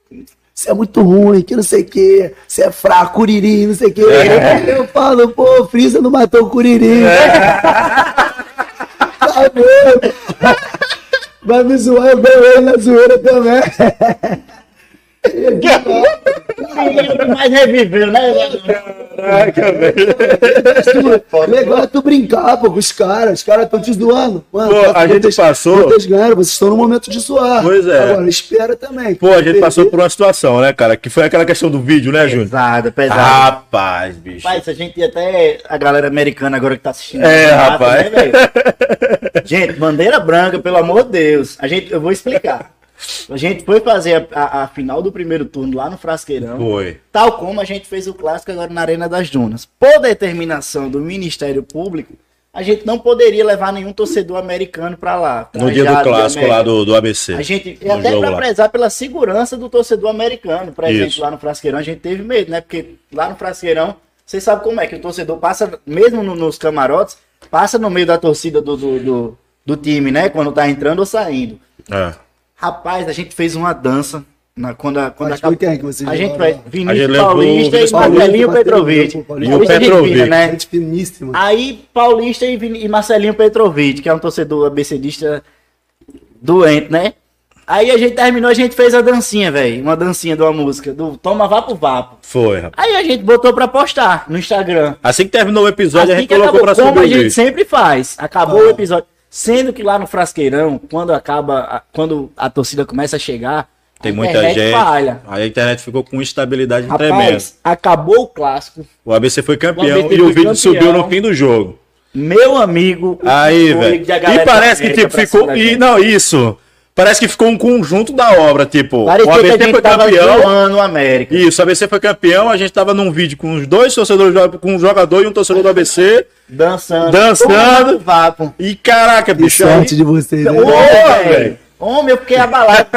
Você é muito ruim, que não sei o que, você é fraco, curiri, não sei o que. Eu falo, pô, Frisa não matou o curiri. Tá vendo? Vai me zoar, eu ganhei ele na zoeira também. mais reviveu, né? Caraca, velho. Legal é tu brincar, pô, com os caras. Os caras estão te zoando. Mano, Pô, tá- a gente vocês- passou- Vocês ganharam, vocês estão no momento de zoar. Pois é. Agora, espera também. Pô, a gente passou por uma situação, né, cara? Que foi aquela questão do vídeo, né, Júnior? Pesado, pesado. Rapaz, bicho. Rapaz, a gente até. A galera americana agora que tá assistindo. É, rapaz. né, gente, bandeira branca, pelo amor de Deus. A gente, eu vou explicar. A gente foi fazer a, a- a final do primeiro turno lá no Frasqueirão. Foi. Tal como a gente fez o clássico agora na Arena das Dunas. Por determinação do Ministério Público, a gente não poderia levar nenhum torcedor americano pra lá. No dia do clássico lá do, do ABC. A gente, e até para prezar pela segurança do torcedor americano presente lá no Frasqueirão, a gente teve medo, né? Porque lá no Frasqueirão, você sabe como é que o torcedor passa, mesmo no- nos camarotes, passa no meio da torcida do, do, do, do time, né? Quando tá entrando ou saindo. É. Rapaz, a gente fez uma dança na, quando a, quando foi quem que vocês A gente vai? A Vinícius gente Paulista e Vinícius Marcelinho Petrovic. E o de Petrovic. Né? Gente finíssima. Aí Paulista e, Vini- e Marcelinho Petrovic, que é um torcedor abecedista doente, né? Aí a gente terminou, a gente fez a dancinha, velho. Uma dancinha de uma música, do Toma Vapo Vapo. Foi, rapaz. Aí a gente botou pra postar no Instagram. Assim que terminou o episódio, a Assim gente que colocou acabou, pra como subir a o gente sempre faz. Acabou o episódio. Sendo que lá no Frasqueirão, quando acaba, quando a torcida começa a chegar, Tem a muita gente. falha. Aí a internet ficou com instabilidade tremenda. Rapaz, acabou o clássico. O ABC foi campeão O ABC e o vídeo campeão. subiu no fim do jogo. Meu amigo. Aí, velho. E parece que da tipo, ficou. E não, isso. Parece que ficou um conjunto da obra. Tipo, Parecia o que a ABC foi campeão. zoando o América. Isso, o ABC foi campeão. A gente tava num vídeo com os dois torcedores, do- com um jogador e um torcedor do ABC. Dançando. Dançando. Vapo. E caraca, Que bicho. sorte aí- de vocês, né? Ô, velho. Homem, eu fiquei abalado.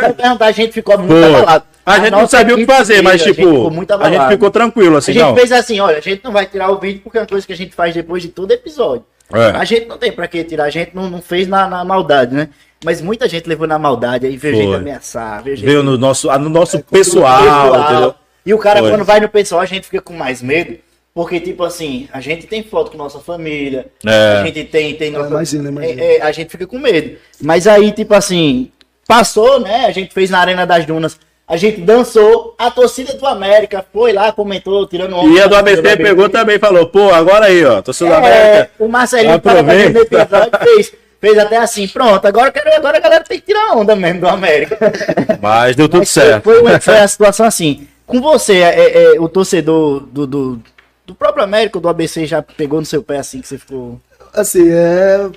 A gente ficou muito abalado. A gente não sabia o que fazer, mas tipo, a gente ficou muito a gente ficou tranquilo, A assim, gente não. fez assim, olha, a gente não vai tirar o vídeo porque é uma coisa que a gente faz depois de todo episódio. É. A gente não tem pra que tirar, a gente não, não fez na, na maldade, né? Mas muita gente levou na maldade, aí veio Foi. gente ameaçar, veio gente Veio no nosso, no nosso pessoal, pessoal, entendeu? E o cara, Foi. quando vai no pessoal, a gente fica com mais medo. Porque, tipo assim, a gente tem foto com nossa família. É. A gente tem. tem nossa- imagina, imagina. é, é, a gente fica com medo. Mas aí, tipo assim, passou, né? A gente fez na Arena das Dunas. A gente dançou. A torcida do América foi lá, comentou, tirando onda E a do ABC torcida pegou também e falou, pô, agora aí, ó, torcedor da é, América. o Marcelinho tava Aproveita. fazendo episódio, fez, fez até assim, pronto, agora, quero- agora a galera tem que tirar onda mesmo do América. Mas deu tudo Mas foi- certo. Foi, uma- foi a situação assim. Com você, é, é, o torcedor do, do, do próprio América, do ABC, já pegou no seu pé assim que você ficou. Assim, é.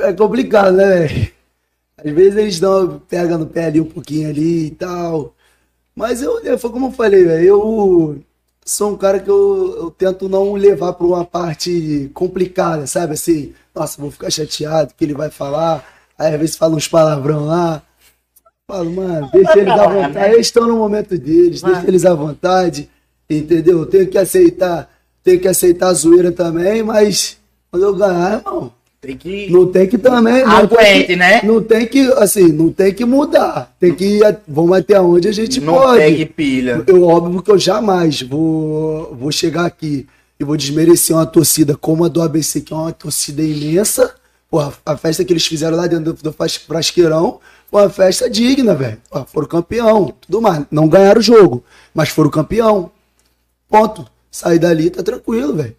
É complicado, né, velho? Às vezes eles dão, pegam no pé ali um pouquinho ali e tal. Mas eu- foi como eu falei, velho, eu sou um cara que eu, eu tento não levar pra uma parte complicada, sabe? Assim, nossa, vou ficar chateado que ele vai falar. Aí às vezes fala uns palavrão lá. Falo, mano, deixa eles à vontade. Eles estão no momento deles, deixa eles à vontade. Entendeu? Eu tenho que aceitar, tenho que aceitar a zoeira também, mas quando eu ganhar, irmão, Tem que. não tem que também. Não Aguente, né? Não tem que, assim, não tem que mudar. Tem que ir, vamos até onde a gente não pode. pegue pilha. Eu, óbvio que eu jamais vou, vou chegar aqui e vou desmerecer uma torcida como a do ABC, que é uma torcida imensa. Porra, a festa que eles fizeram lá dentro do, do Fras- Frasqueirão foi uma festa digna, velho. Foram campeão, tudo mais. Não ganharam o jogo, mas foram campeão. Ponto. Sair dali tá tranquilo, velho.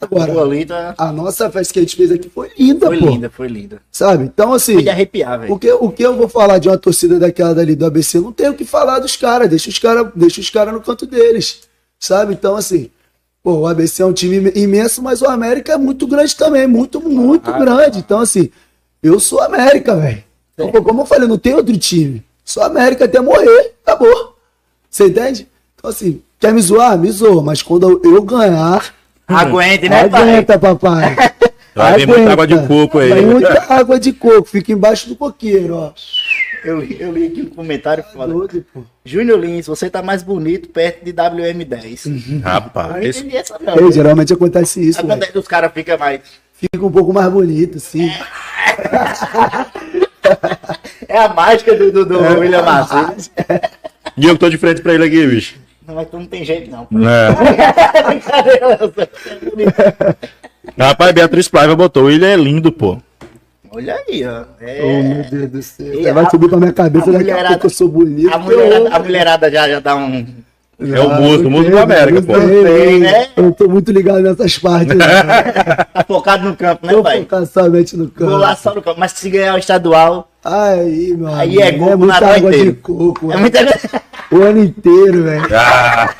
Agora, Pô, ali tá- a nossa festa que a gente fez aqui foi linda, Foi pô. linda, foi linda. Sabe? Então, assim. Foi de arrepiar, velho. O que, o que eu vou falar de uma torcida daquela dali do ABC? Não tenho o que falar dos caras. Deixa os caras cara no canto deles. Sabe? Então, assim, pô, o ABC é um time imenso, mas o América é muito grande também. Muito, muito Ah, grande. Então, assim, eu sou América, velho. Então, pô, como eu falei, não tem outro time. Sou América até morrer, acabou. Você entende? Então, assim, quer me zoar? Me zoa, mas quando eu ganhar, Aguente, né, pai? aguenta, papai. Vai vir muita água de coco aí. Vai muita água de coco, fica embaixo do coqueiro, ó. Eu li, eu li aqui um comentário foda. Doido, pô. Júnior Lins, você tá mais bonito perto de WM10. Eu não Rapaz. entendi essa não. geralmente acontece isso. Acontece, os caras ficam mais. Fica um pouco mais bonito, sim. É a mágica do, do, do É. William Macedo. E eu que tô de frente pra ele aqui, bicho. Não, mas tu não tem jeito, não. É. Brincadeira. Rapaz, Beatriz Paiva botou. Ele é lindo, pô. Olha aí, ó. É... Oh, meu Deus do céu. E vai a- subir pra minha cabeça a daqui a mulherada- pouco eu sou bonito. A mulherada, a mulherada já, já dá um. É o muso, o muso do América, pô. Sei, né? Eu tô muito ligado nessas partes. né? Tá focado no campo, né, Tô pai? focado somente no Vou lá campo. só no campo. Mas se ganhar o estadual, Aí, meu Aí é coco muita Natal água inteiro. de coco. é muita. O ano inteiro, velho. Ah.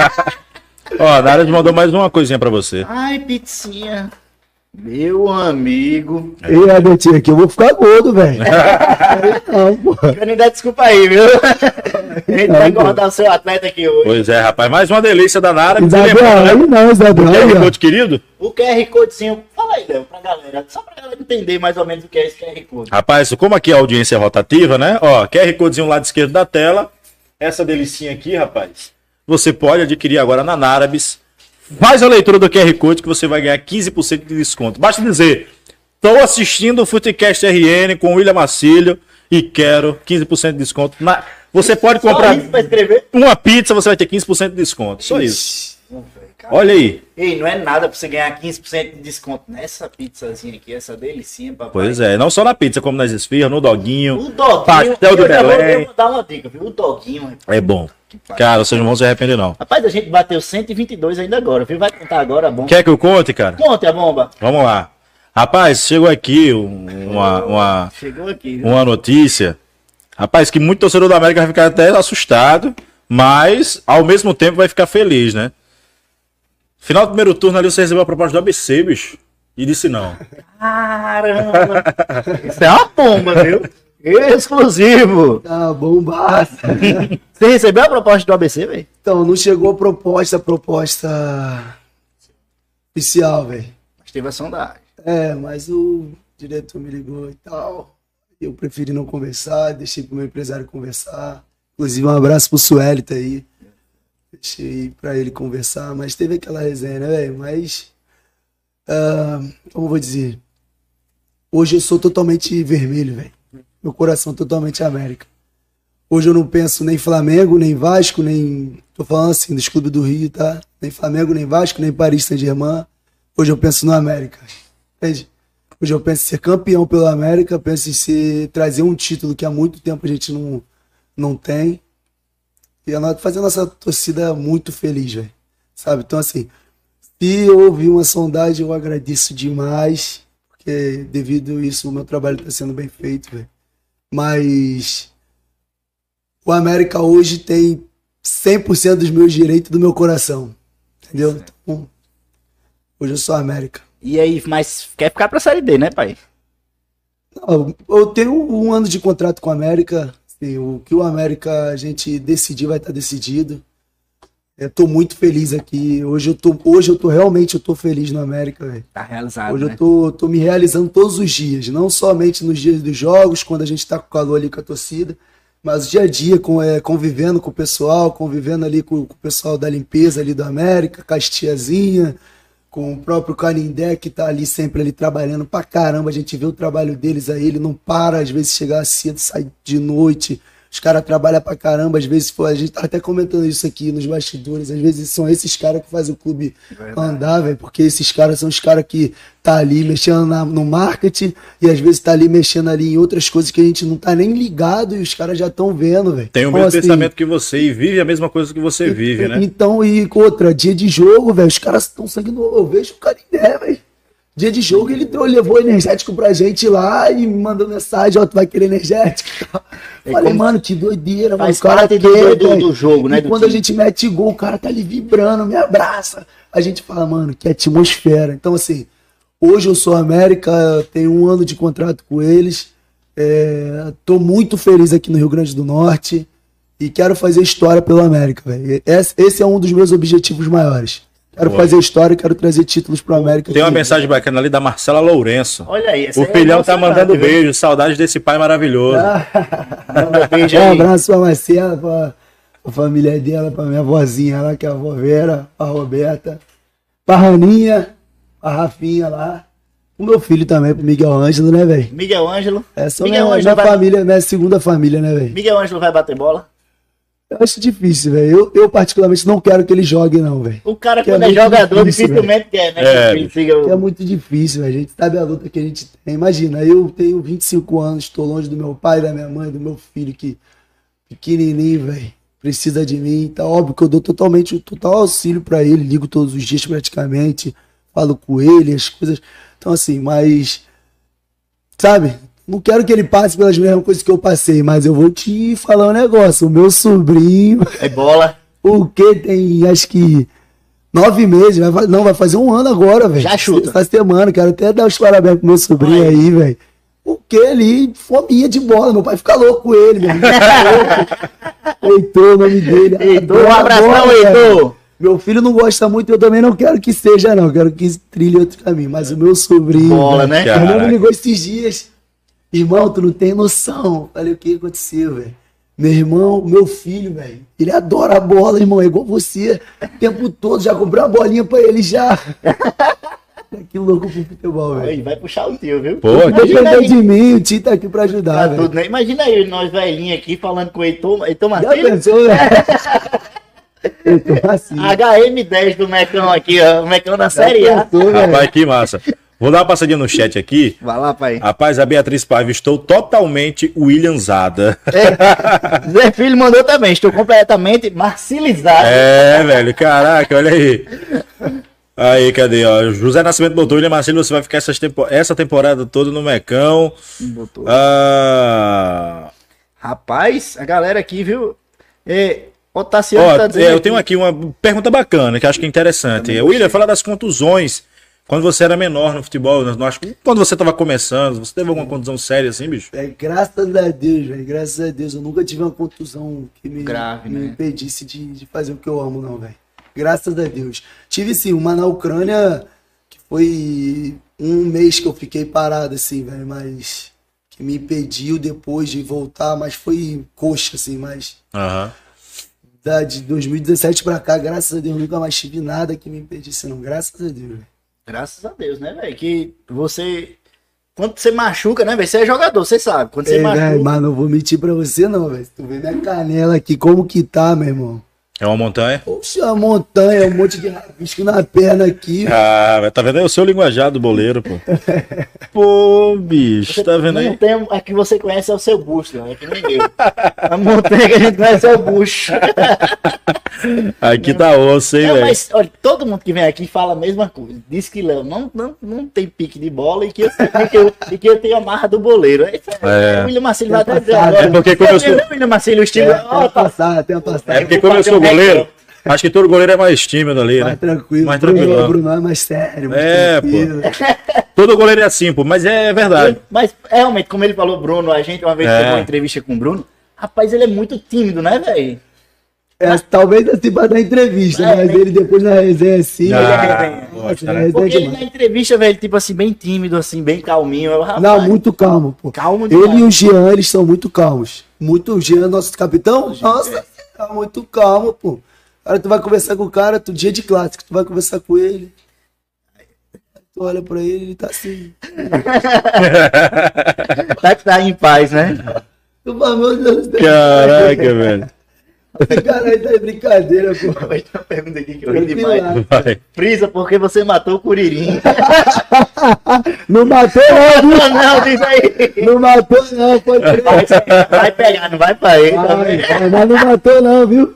Ó, a Naras mandou mais uma coisinha pra você. Ai, pizzinha. Meu amigo. Ei, Abetinho, aqui eu vou ficar gordo, velho. Não. Eu nem dá desculpa aí, viu? A gente vai engordar o seu atleta aqui hoje. Pois é, rapaz. Mais uma delícia da Nara. Você Isabel, lembrou, né? aí não, Isabel. O QR. Code querido? O QR Codezinho, fala aí, Léo, pra galera. Só pra galera entender mais ou menos o que é esse QR Code. Rapaz, como aqui a audiência é rotativa, né? Ó, QR Codezinho lado esquerdo da tela. Essa delicinha aqui, rapaz. Você pode adquirir agora na Narabis. Faz a leitura do QR Code que você vai ganhar 15% de desconto. Basta dizer, estou assistindo o Futecast RN com o William Macílio e quero 15% de desconto. Na- Você pode comprar isso uma pizza, você vai ter 15% de desconto. Só isso. Olha aí. Ei, não é nada pra você ganhar 15% de desconto nessa pizzazinha aqui, essa delicinha, papai. Pois é, não só na pizza, como nas esfirras, no doguinho. O doguinho, Pastel de eu vou, Belém. eu vou dar uma dica, viu? O doguinho. É bom. Cara, vocês não vão se arrepender, não. Rapaz, a gente bateu 122 ainda agora, viu? Vai contar agora a bomba. Quer que eu conte, cara? Conte a bomba. Vamos lá. Rapaz, chegou aqui um- uma, uma, Chegou aqui. uma notícia. Rapaz, que muito torcedor da América vai ficar até assustado, mas ao mesmo tempo vai ficar feliz, né? Final do primeiro turno ali você recebeu a proposta do ABC, bicho. E disse não. Caramba! Isso é uma bomba, viu? Exclusivo! Tá bombaça. Você recebeu a proposta do ABC, velho? Então, não chegou a proposta, proposta oficial, velho. Mas teve a sondagem. É, mas o diretor me ligou e tal. Eu preferi não conversar, deixei pro meu empresário conversar. Inclusive, um abraço pro Suelito aí. Deixei pra ele conversar, mas teve aquela resenha, né, velho? Mas, ah, como vou dizer? Hoje eu sou totalmente vermelho, velho. Meu coração totalmente América. Hoje eu não penso nem Flamengo, nem Vasco, nem. Tô falando assim, dos clubes do Rio, tá? Nem Flamengo, nem Vasco, nem Paris Saint-Germain. Hoje eu penso no América. Entende? Hoje eu penso em ser campeão pelo América, penso em ser, trazer um título que há muito tempo a gente não, não tem. E a no- fazer a nossa torcida muito feliz, velho. Sabe? Então, assim, se houve uma sondagem, eu agradeço demais, porque devido a isso o meu trabalho está sendo bem feito, velho. Mas o América hoje tem 100% dos meus direitos do meu coração. Entendeu? Então, hoje eu sou América. E aí, mas quer ficar pra Série D, né, pai? Não, Eu tenho um ano de contrato com a América. O que o América a gente decidir vai estar decidido. Eu tô muito feliz aqui. Hoje eu tô, hoje eu tô realmente eu tô feliz no América, velho. Tá realizado, Hoje né? eu tô, tô me realizando todos os dias, não somente nos dias dos jogos, quando a gente tá com calor ali com a torcida, mas dia a dia, com, é, convivendo com o pessoal, convivendo ali com, com o pessoal da limpeza ali do América, com as tiazinha, com o próprio Canindé, que tá ali sempre ali trabalhando pra caramba. A gente vê o trabalho deles aí, ele não para, às vezes chegar cedo, sai de noite. Os caras trabalham pra caramba, às vezes foi, a gente tá até comentando isso aqui nos bastidores, às vezes são esses caras que fazem o clube andar, velho, porque esses caras são os caras que tá ali mexendo na- no marketing e às vezes tá ali mexendo ali em outras coisas que a gente não tá nem ligado e os caras já estão vendo, velho. Tem o Então, mesmo assim, pensamento que você e vive a mesma coisa que você vive, né? então, e outra, dia de jogo, velho, os caras estão sangue no. Eu vejo o cara ideia, velho. Dia de jogo, ele deu- levou energético pra gente lá e me mandou mensagem, ó, tu vai querer energético e tal. É Falei, mano, que doideira, mano. Faz O cara parte do- do- do jogo, né, E do quando a time. gente mete gol, o cara tá ali vibrando, me abraça. A gente fala, mano, que atmosfera. Então, assim, hoje eu sou América, tenho um ano de contrato com eles. É, tô muito feliz aqui no Rio Grande do Norte e quero fazer história pelo América, velho. Esse, esse é um dos meus objetivos maiores. Quero Boa. fazer história quero trazer títulos pro América. Tem uma aqui. mensagem bacana ali da Marcela Lourenço. Olha aí. O é filhão tá emocionante, mandando viu? beijo, saudade desse pai maravilhoso. Beijo Um abraço pra Marcela, pra, pra família dela, pra minha vozinha lá, que é a avó Vera, a Roberta, pra Raninha, a Rafinha lá. O meu filho também, pro Miguel Ângelo, né, velho? Miguel Ângelo. Essa é Miguel minha, Ângelo minha vai- família, minha segunda família, né, velho? Miguel Ângelo vai bater bola? Eu acho difícil, velho. Eu, eu, particularmente, não quero que ele jogue, não, velho. O cara, Que quando é é, jogador, difícil, dificilmente quer, né? É, que É muito difícil, velho. A gente sabe a luta que a gente tem. Imagina, eu tenho 25 anos, estou longe do meu pai, da minha mãe, do meu filho, que pequenininho, velho, precisa de mim. Tá óbvio que eu dou totalmente o total auxílio pra ele, ligo todos os dias praticamente, falo com ele, as coisas. Então, assim, mas. Sabe? Não quero que ele passe pelas mesmas coisas que eu passei, mas eu vou te falar um negócio. O meu sobrinho, É bola. o que tem, acho que nove meses, vai, não, vai fazer um ano agora, velho. Já chuta. Essa semana, quero até dar os parabéns pro meu sobrinho Olha aí. velho. O que ali, fominha de bola, meu pai fica louco com ele, meu irmão. Fica louco. Heitor, o nome dele. Heitor, um abração. Heitor. Meu filho não gosta muito, eu também não quero que seja, não. Quero que trilhe outro caminho. Mas o meu sobrinho. Bola, né? O Fernando Caraca. me ligou esses dias. Irmão, tu não tem noção. Falei, o que aconteceu, velho? Meu irmão, meu filho, velho, ele adora a bola, irmão, é igual você. O tempo todo, já comprei uma bolinha pra ele já. que louco pro futebol, velho. Vai puxar o tio, viu? Pô, aí, de mim, o Tio tá aqui pra ajudar, tá velho. tudo, né? Imagina aí, nós velhinhos aqui falando com o Heitor, Heitor Martins. pensou, velho? Eu tô assim. HM10 do Mecão aqui, ó. O Mecão da Já Série A. pensou, velho? Rapaz, que massa. Vou dar uma passadinha no chat aqui. Vai lá, pai. Rapaz, a Beatriz Paiva, estou totalmente Williamzada. Zé Filho mandou também. Estou completamente marcilizado. É, velho, caraca, olha aí. Aí, cadê, ó? José Nascimento botou, William Marcelo, você vai ficar essas tempo- essa temporada toda no Mecão. Botou. Ah, Rapaz, a galera aqui, viu? É, o Tassiano ó, tá dizendo é, eu tenho aqui uma pergunta bacana, que acho que é interessante. William, fala das contusões. Quando você era menor no futebol, não acho que quando você estava começando, você teve alguma contusão séria assim, bicho? É, graças a Deus, velho. Graças a Deus. Eu nunca tive uma contusão que me, Grave, me né? impedisse de, de fazer o que eu amo, não, velho. Graças a Deus. Tive sim, uma na Ucrânia que foi um mês que eu fiquei parado, assim, velho, mas que me impediu depois de voltar, mas foi coxa, assim, mas Aham. da, de 2017 pra cá, graças a Deus, nunca mais tive nada que me impedisse, não. Graças a Deus, velho. Graças a Deus, né, velho? Que você. Quando você machuca, né, velho? Você é jogador, você sabe. Quando você Ei, machuca. velho, mas não vou mentir pra você, não, velho. Tu vê minha canela aqui, como que tá, meu irmão? É uma montanha? Poxa, a montanha, um monte de rabisco na perna aqui. Ah, tá vendo? É o seu linguajar do boleiro, pô. Pô, bicho, tá vendo Não aí? tem, a que você conhece é o seu busto, né? Que nem eu. A montanha que a gente conhece é o bucho. Aqui tá osso, hein, velho? mas olha, todo mundo que vem aqui fala a mesma coisa. Diz que Léo não, não, não tem pique de bola e que eu, e que eu, e que eu tenho a marra do boleiro. É, É. O William Marcelo vai até dizer agora. é porque quando eu Você William Marcelo, o estilo. É, tem ó, a tá- passada, tem a passada. É porque sou goleiro, acho que todo goleiro é mais tímido ali, Mais né? tranquilo. Mais Bruno, tranquilo. Bruno é mais sério, mais É, pô. tranquilo. Todo goleiro é assim, pô, mas é verdade. Mas realmente, como ele falou, Bruno, a gente uma vez É. teve uma entrevista com o Bruno. Rapaz, ele é muito tímido, né, velho? É, talvez assim pra dar entrevista, É, mas né? ele depois na resenha assim. Ah, ele é- gosta, Nossa, né? na resenha Porque é ele na entrevista, velho, tipo assim, bem tímido, assim, bem calminho. Eu, rapaz, Não, muito calmo, pô. Calmo demais. Ele e o Jean, eles são muito calmos. Muito, o Jean, nosso capitão, nossa, tá muito calmo, pô. Cara, tu vai conversar com o cara, tu dia de clássico, tu vai conversar com ele. Tu olha pra ele, ele tá assim. Tá que tá em paz, né? Meu Deus. Caraca, velho. Caralho, tá de brincadeira, pô. Vai ter uma pergunta aqui que eu ri demais. Vai. Frisa, porque você matou o Curirim. Não matou não, não, não, diz aí. Não matou não, pode crer. Vai, vai pegar, não vai pra ele. tá Ai, vendo? ai, mas não matou não, viu?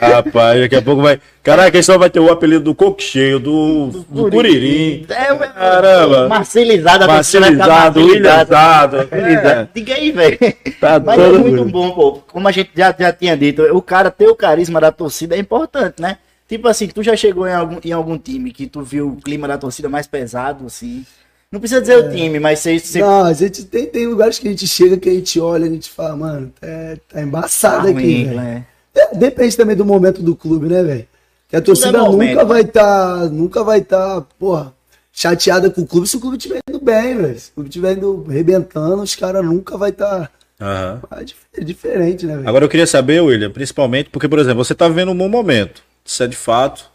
Rapaz, daqui a pouco vai. Caraca, esse só vai ter o apelido do coco cheio, do, do curirim. É. Caramba. Marcelizado, a Marcelizado, ilhazado. É, Diga aí, velho. tá Mas é muito mundo. bom, pô. Como a gente já, já tinha dito, o cara ter o carisma da torcida é importante, né? Tipo assim, tu já chegou em algum, em algum time que tu viu o clima da torcida mais pesado, assim? Não precisa dizer o time, mas você. você... Não, a gente tem, tem lugares que a gente chega, que a gente olha, a gente fala, mano, é, tá embaçado Ah, aqui, ruim, velho. né? É, depende também do momento do clube, né, velho? Que a torcida é nunca né? vai estar, nunca vai estar, porra, chateada com o clube se o clube estiver indo bem, velho. Se o clube estiver indo rebentando, os caras nunca vai estar. É dif- é diferente, né, velho? Agora eu queria saber, William, principalmente porque, por exemplo, você tá vivendo um bom momento. Isso é de fato.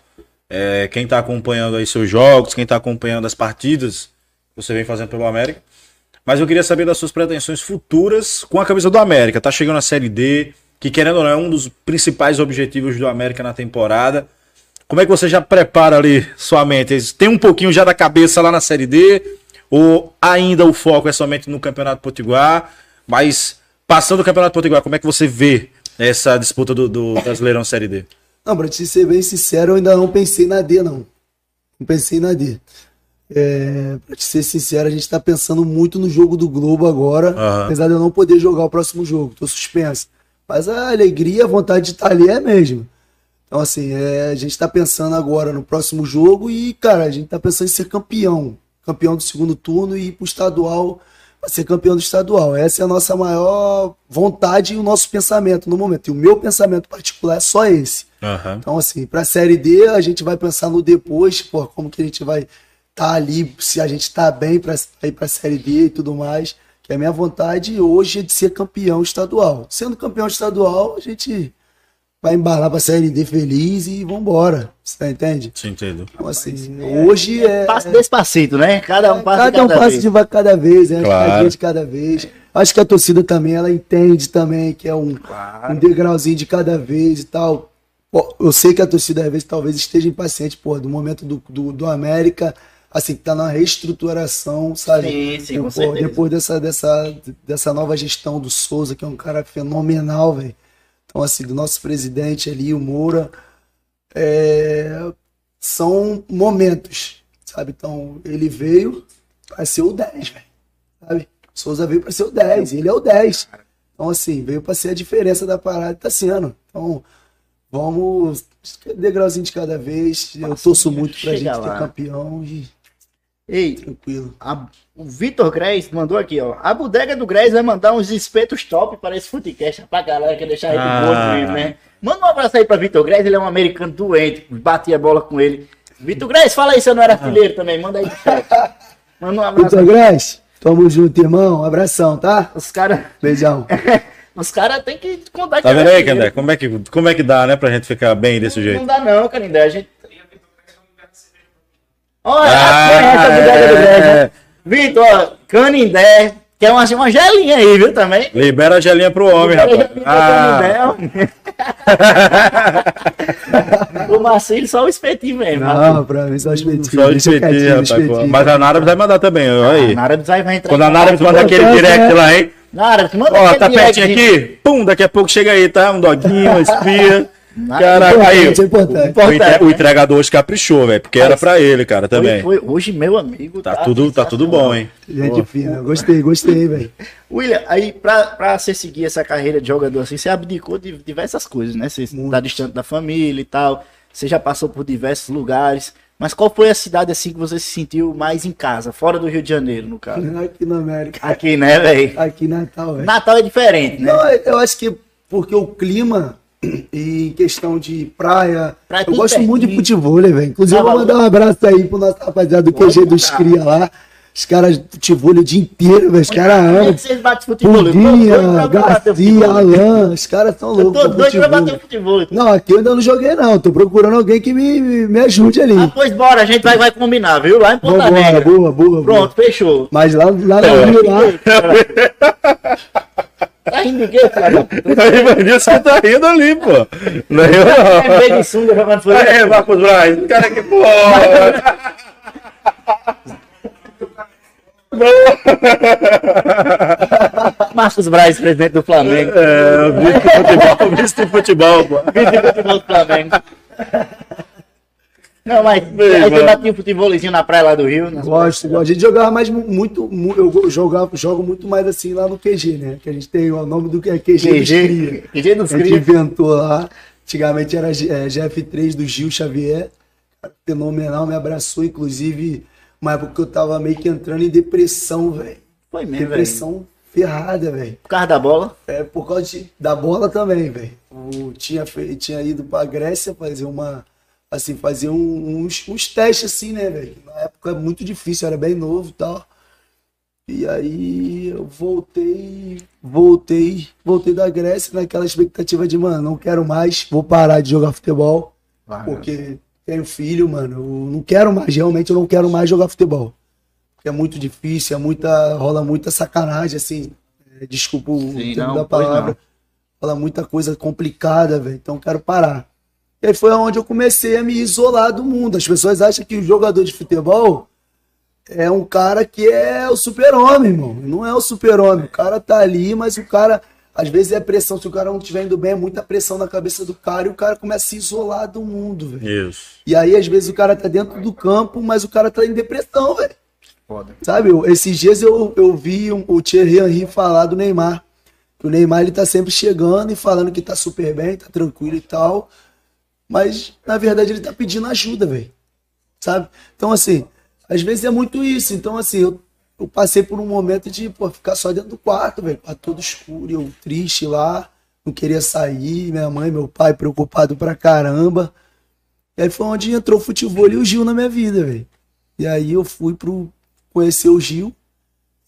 É, quem tá acompanhando aí seus jogos, quem tá acompanhando as partidas que você vem fazendo pelo América. Mas eu queria saber das suas pretensões futuras com a camisa do América. Tá chegando a Série D, que querendo ou não é um dos principais objetivos do América na temporada. Como é que você já prepara ali sua mente? Tem um pouquinho já da cabeça lá na Série D? Ou ainda o foco é somente no Campeonato Potiguar? Mas passando o Campeonato Potiguar, como é que você vê essa disputa do, do Brasileirão Série D? Não, pra te ser bem sincero, eu ainda não pensei na D, não. Não pensei na D. É, pra te ser sincero, a gente tá pensando muito no jogo do Globo agora, Aham. apesar de eu não poder jogar o próximo jogo, tô suspenso. Mas a alegria, a vontade de estar ali é a mesma. Então, assim, é, a gente tá pensando agora no próximo jogo e, cara, a gente tá pensando em ser campeão. Campeão do segundo turno e ir pro estadual, pra ser campeão do estadual. Essa é a nossa maior vontade e o nosso pensamento no momento. E o meu pensamento particular é só esse. Aham. Então, assim, pra Série D, a gente vai pensar no depois, pô, como que a gente vai estar ali, se a gente tá bem pra ir pra Série D e tudo mais. Que a minha vontade hoje é de ser campeão estadual. Sendo campeão estadual, a gente vai embalar pra Série D feliz e vambora. Você tá entende? Sim, entendo. Então, assim, hoje é. Passo despacito, né? Cada um passa Cada um cada passo vez. de cada vez, né? Claro. De cada vez. Acho que a torcida também, ela entende também que é um, um degrauzinho de cada vez e tal. Pô, eu sei que a torcida às vezes talvez esteja impaciente, pô, do momento do, do, do América, assim, que tá na reestruturação, sabe? Sim, sim, com Pô, certeza. Depois dessa, dessa, dessa nova gestão do Souza, que é um cara fenomenal, velho. Então, assim, do nosso presidente ali, o Moura, é, são momentos, sabe? Então, ele veio para ser o 10, velho. Sabe? O Souza veio para ser o 10, ele é o 10. Então, assim, veio para ser a diferença da parada e tá sendo. Então, vamos degrauzinho de cada vez. Eu torço muito pra gente lá. ter campeão e Ei, tranquilo. a- o Vitor Grez mandou aqui, ó. A bodega do Grez vai mandar uns espetos top para esse futecast pra galera que deixar ele Ah. gordo, né? Manda um abraço aí pra Vitor Grez, ele é um americano doente, batia bola com ele. Vitor Grez, fala aí se eu não era artilheiro também, manda aí no chat. Manda um abraço. Vitor Grace, tamo junto, irmão. Um abração, tá? Os caras Beijão. os cara tem que contar que Tá vendo aí. Candé? Como é que, como é que dá, né, pra gente ficar bem desse Não jeito? dá não, Canindé. A gente. Olha, Ah, conhece a bodega do é. né? Vitor, ó, Canindé, que é uma, uma gelinha aí, viu, também? Libera a gelinha pro homem, rapaz. Ah, o Marcelo só o espetinho mesmo. Não, pra mim só os espetinhos. só o espetinho, rapaz. espetinho. Mas a Nara vai mandar também, olha aí. Do Zay vai entrar. Quando a contato. manda aquele direct né? lá, hein? Nara, manda Ó, aquele tá pertinho aqui? Pum, daqui a pouco chega aí, tá? Um doguinho, uma espia. Caraca, aí. Importante, é importante. O, o né? entregador hoje caprichou, velho, porque era pra ele, cara, Foi- também. foi- hoje, meu amigo. Tá tudo, tá tudo bom, hein? Gente fina. Gostei, gostei, velho. William, aí pra, pra você seguir essa carreira de jogador assim, você abdicou de diversas coisas, né? Você tá distante da família e tal. Você já passou por diversos lugares. Mas qual foi a cidade assim que você se sentiu mais em casa, fora do Rio de Janeiro, no caso? Aqui na América. Aqui, né, velho? Aqui em Natal, velho. Natal é diferente, né? Não, eu acho que porque o clima e em questão de praia, Praia eu gosto muito de pertinho. futebol, velho. Inclusive, eu vou mandar um abraço aí pro nosso rapaziada do QG dos. Cria lá. Os caras futebol o dia inteiro, velho. Os caras é amam. que vocês batem futebol? Eu tô Pudinha, Garcia. Alain, os caras Eu loucos tô pro doido pra bater futebol. Não, aqui eu ainda não joguei, não. Tô procurando alguém que me, me, ajude ali. Ah, pois bora, a gente vai, vai combinar, viu? Lá em Ponta Vambora, Negra. boa, boa, boa. Pronto, fechou. Mas lá, lá no Rio, lá, Tá rindo de quê, filha da puta? Isso que tá rindo ali, pô. Não é eu, É não. meio de sunga jogando futebol. É, Marcos Braz, cara que porra. Marcos Braz, presidente do Flamengo. É, o vice de futebol, o vice de futebol, pô. Vice de futebol do Flamengo. Não, mas aí você mano. batia um futebolzinho na praia lá do Rio. nas- Gosto, gosto. A gente jogava mais mu- muito, mu- eu jogava, jogo muito mais assim lá no QG, né? Que a gente tem o nome do que é QG, QG. QG dos A gente inventou lá. Antigamente era é, GF3 do Gil Xavier. Fenomenal, me abraçou, inclusive uma época que eu tava meio que entrando em depressão, velho. Foi mesmo. Depressão ferrada, velho. Por causa da bola. É por causa de- da bola também, velho. Tinha, tinha ido pra Grécia fazer uma. Assim, fazer um- uns, uns testes assim, né, velho? Na época é muito difícil, era bem novo e tal. E aí eu voltei, voltei, voltei da Grécia naquela expectativa de, mano, não quero mais, vou parar de jogar futebol, porque tenho filho, mano. Eu não quero mais, realmente eu não quero mais jogar futebol. É muito difícil, é muita, rola muita sacanagem, assim. é, desculpa o Sim, termo não, da palavra. Rola muita coisa complicada, velho. Então eu quero parar. E aí foi onde eu comecei a me isolar do mundo. As pessoas acham que o jogador de futebol é um cara que é o super-homem, irmão. Não é o super-homem. O cara tá ali, mas o cara. Às vezes é pressão. Se o cara não estiver indo bem, é muita pressão na cabeça do cara e o cara começa a se isolar do mundo, velho. Isso. E aí, às vezes, o cara tá dentro do campo, mas o cara tá em depressão, velho. Foda. Sabe, eu- esses dias eu, eu vi um- o Thierry Henry falar do Neymar. Que o Neymar ele tá sempre chegando e falando que tá super bem, tá tranquilo e tal. Mas, na verdade, ele tá pedindo ajuda, velho. Sabe? Então, assim, às vezes é muito isso. Então, assim, eu, eu passei por um momento de pô, ficar só dentro do quarto, velho. Tudo escuro, eu triste lá, não queria sair. Minha mãe, meu pai preocupado pra caramba. E aí foi onde entrou o futebol e o Gil na minha vida, velho. E aí eu fui pro conhecer o Gil.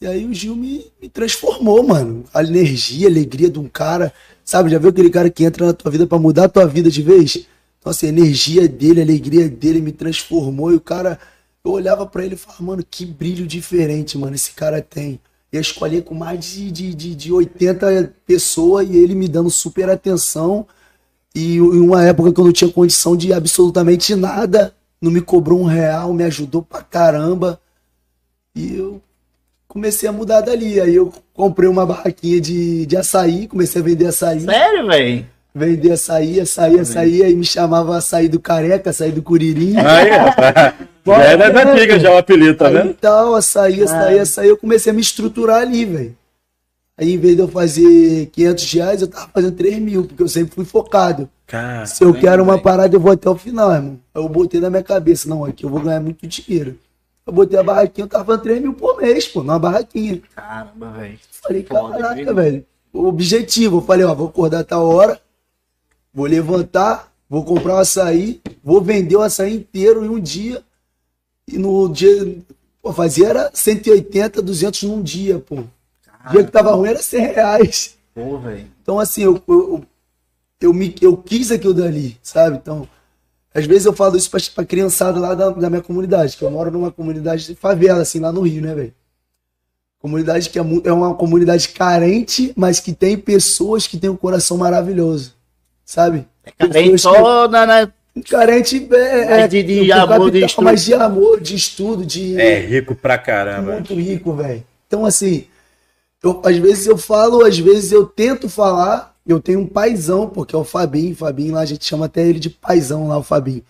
E aí o Gil me, me transformou, mano. A energia, a alegria de um cara. Sabe, já viu aquele cara que entra na tua vida pra mudar a tua vida de vez? Assim, a energia dele, a alegria dele me transformou. E o cara, eu olhava pra ele e falava, mano, que brilho diferente, mano, esse cara tem. E a escolinha com mais de, de, de, de 80 pessoas e ele me dando super atenção. E em uma época que eu não tinha condição de absolutamente nada, não me cobrou um real, me ajudou pra caramba. E eu comecei a mudar dali. Aí eu comprei uma barraquinha de, de açaí, comecei a vender açaí. Sério, velho? Vender açaí, açaí, açaí, aí me chamava açaí do careca, açaí do curirim. Aí. Já é das antigas já o apelido, tá vendo? tal, açaí, açaí, açaí, eu comecei a me estruturar ali, velho. Aí em vez de eu fazer 500 reais, eu tava fazendo 3 mil, porque eu sempre fui focado. Cara, Se eu bem, quero uma bem. parada, eu vou até o final, irmão. Aí Eu botei na minha cabeça, não, aqui eu vou ganhar muito dinheiro. Eu botei a barraquinha, eu tava fazendo 3 mil por mês, pô, numa barraquinha. Caramba, velho. Falei, caraca, velho. O objetivo, eu falei, ó, vou acordar a tal hora, vou levantar, vou comprar o açaí, vou vender o açaí inteiro em um dia. E no dia, pô, fazia era 180, 200 num dia, pô. O dia que tava ruim era 100 reais. Pô, velho. Então, assim, eu, eu, eu, me, eu quis aquilo dali, sabe? Então, às vezes eu falo isso pra, pra criançada lá da, da minha comunidade, que eu moro numa comunidade de favela, assim, lá no Rio, né, velho? Comunidade que é, é uma comunidade carente, mas que tem pessoas que têm um coração maravilhoso, sabe? É carente só na, na- Carente é, Mas de- de amor, de capital, estudo. mas de amor, de estudo, de é rico pra caramba. muito rico, velho. Então, assim, eu- às vezes eu falo, às vezes eu tento falar. Eu tenho um paizão, porque é o Fabinho. Fabinho lá, a gente chama até ele de paizão lá, o Fabinho.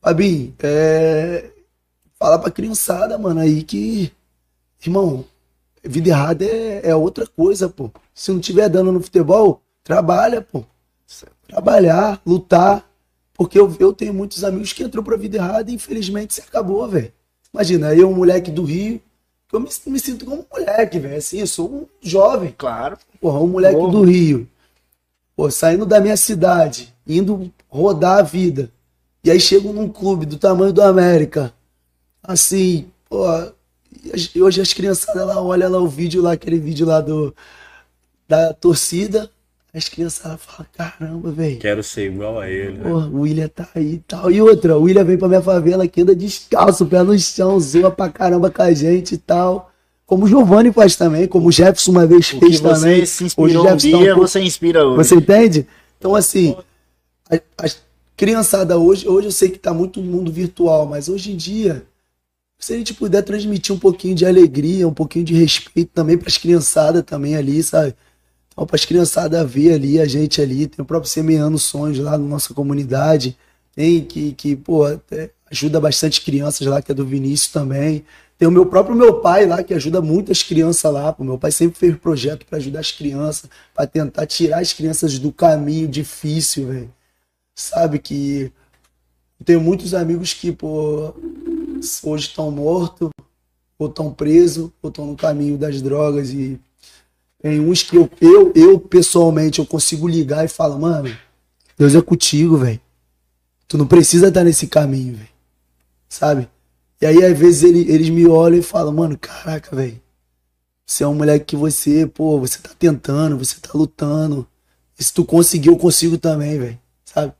Fabinho, é... fala pra criançada, mano, aí que, irmão, vida errada é, é outra coisa, pô. Se não tiver dando no futebol, trabalha, pô. Trabalhar, lutar. Porque eu, eu tenho muitos amigos que entrou pra vida errada e infelizmente se acabou, velho. Imagina, eu, um moleque do Rio, eu me, me sinto como um moleque, velho. Assim, eu sou um jovem. Claro. Porra, um moleque do Rio. Pô, saindo da minha cidade, indo rodar a vida. E aí chego num clube do tamanho do América. Assim, pô. hoje as criançadas lá olham lá o vídeo lá, aquele vídeo lá do da torcida. As criançadas falam, caramba, velho. Quero ser igual a ele. né? Porra, o William tá aí e tal. E outra, o William vem pra minha favela aqui, anda descalço, pé no chão, zoa pra caramba com a gente e tal. Como o Giovanni faz também, como o Jefferson uma vez O fez também. se Hoje inspirou o um tá um dia, pouco- você inspira hoje. Você entende? Então, assim, a, a criançada hoje, hoje eu sei que tá muito mundo virtual, mas hoje em dia, se a gente puder transmitir um pouquinho de alegria, um pouquinho de respeito também pras criançadas também ali, sabe? Então, para as criançadas ver ali, a gente ali, tem o próprio Semeando Sonhos lá na nossa comunidade, tem que, que pô, ajuda bastante crianças lá, que é do Vinícius também. Tem o meu próprio meu pai lá, que ajuda muitas crianças lá. Pô. Meu pai sempre fez projeto para ajudar as crianças, para tentar tirar as crianças do caminho difícil, velho. Sabe que tenho muitos amigos que, pô, hoje estão mortos, ou estão presos, ou estão no caminho das drogas. E tem uns que eu, eu, eu pessoalmente, eu consigo ligar e falo, mano, Deus é contigo, velho. Tu não precisa estar nesse caminho, velho. Sabe? E aí, às vezes, ele, eles me olham e falam, mano, caraca, velho. Você é um moleque que você, pô, você tá tentando, você tá lutando. E se tu conseguir, eu consigo também, velho. Sabe?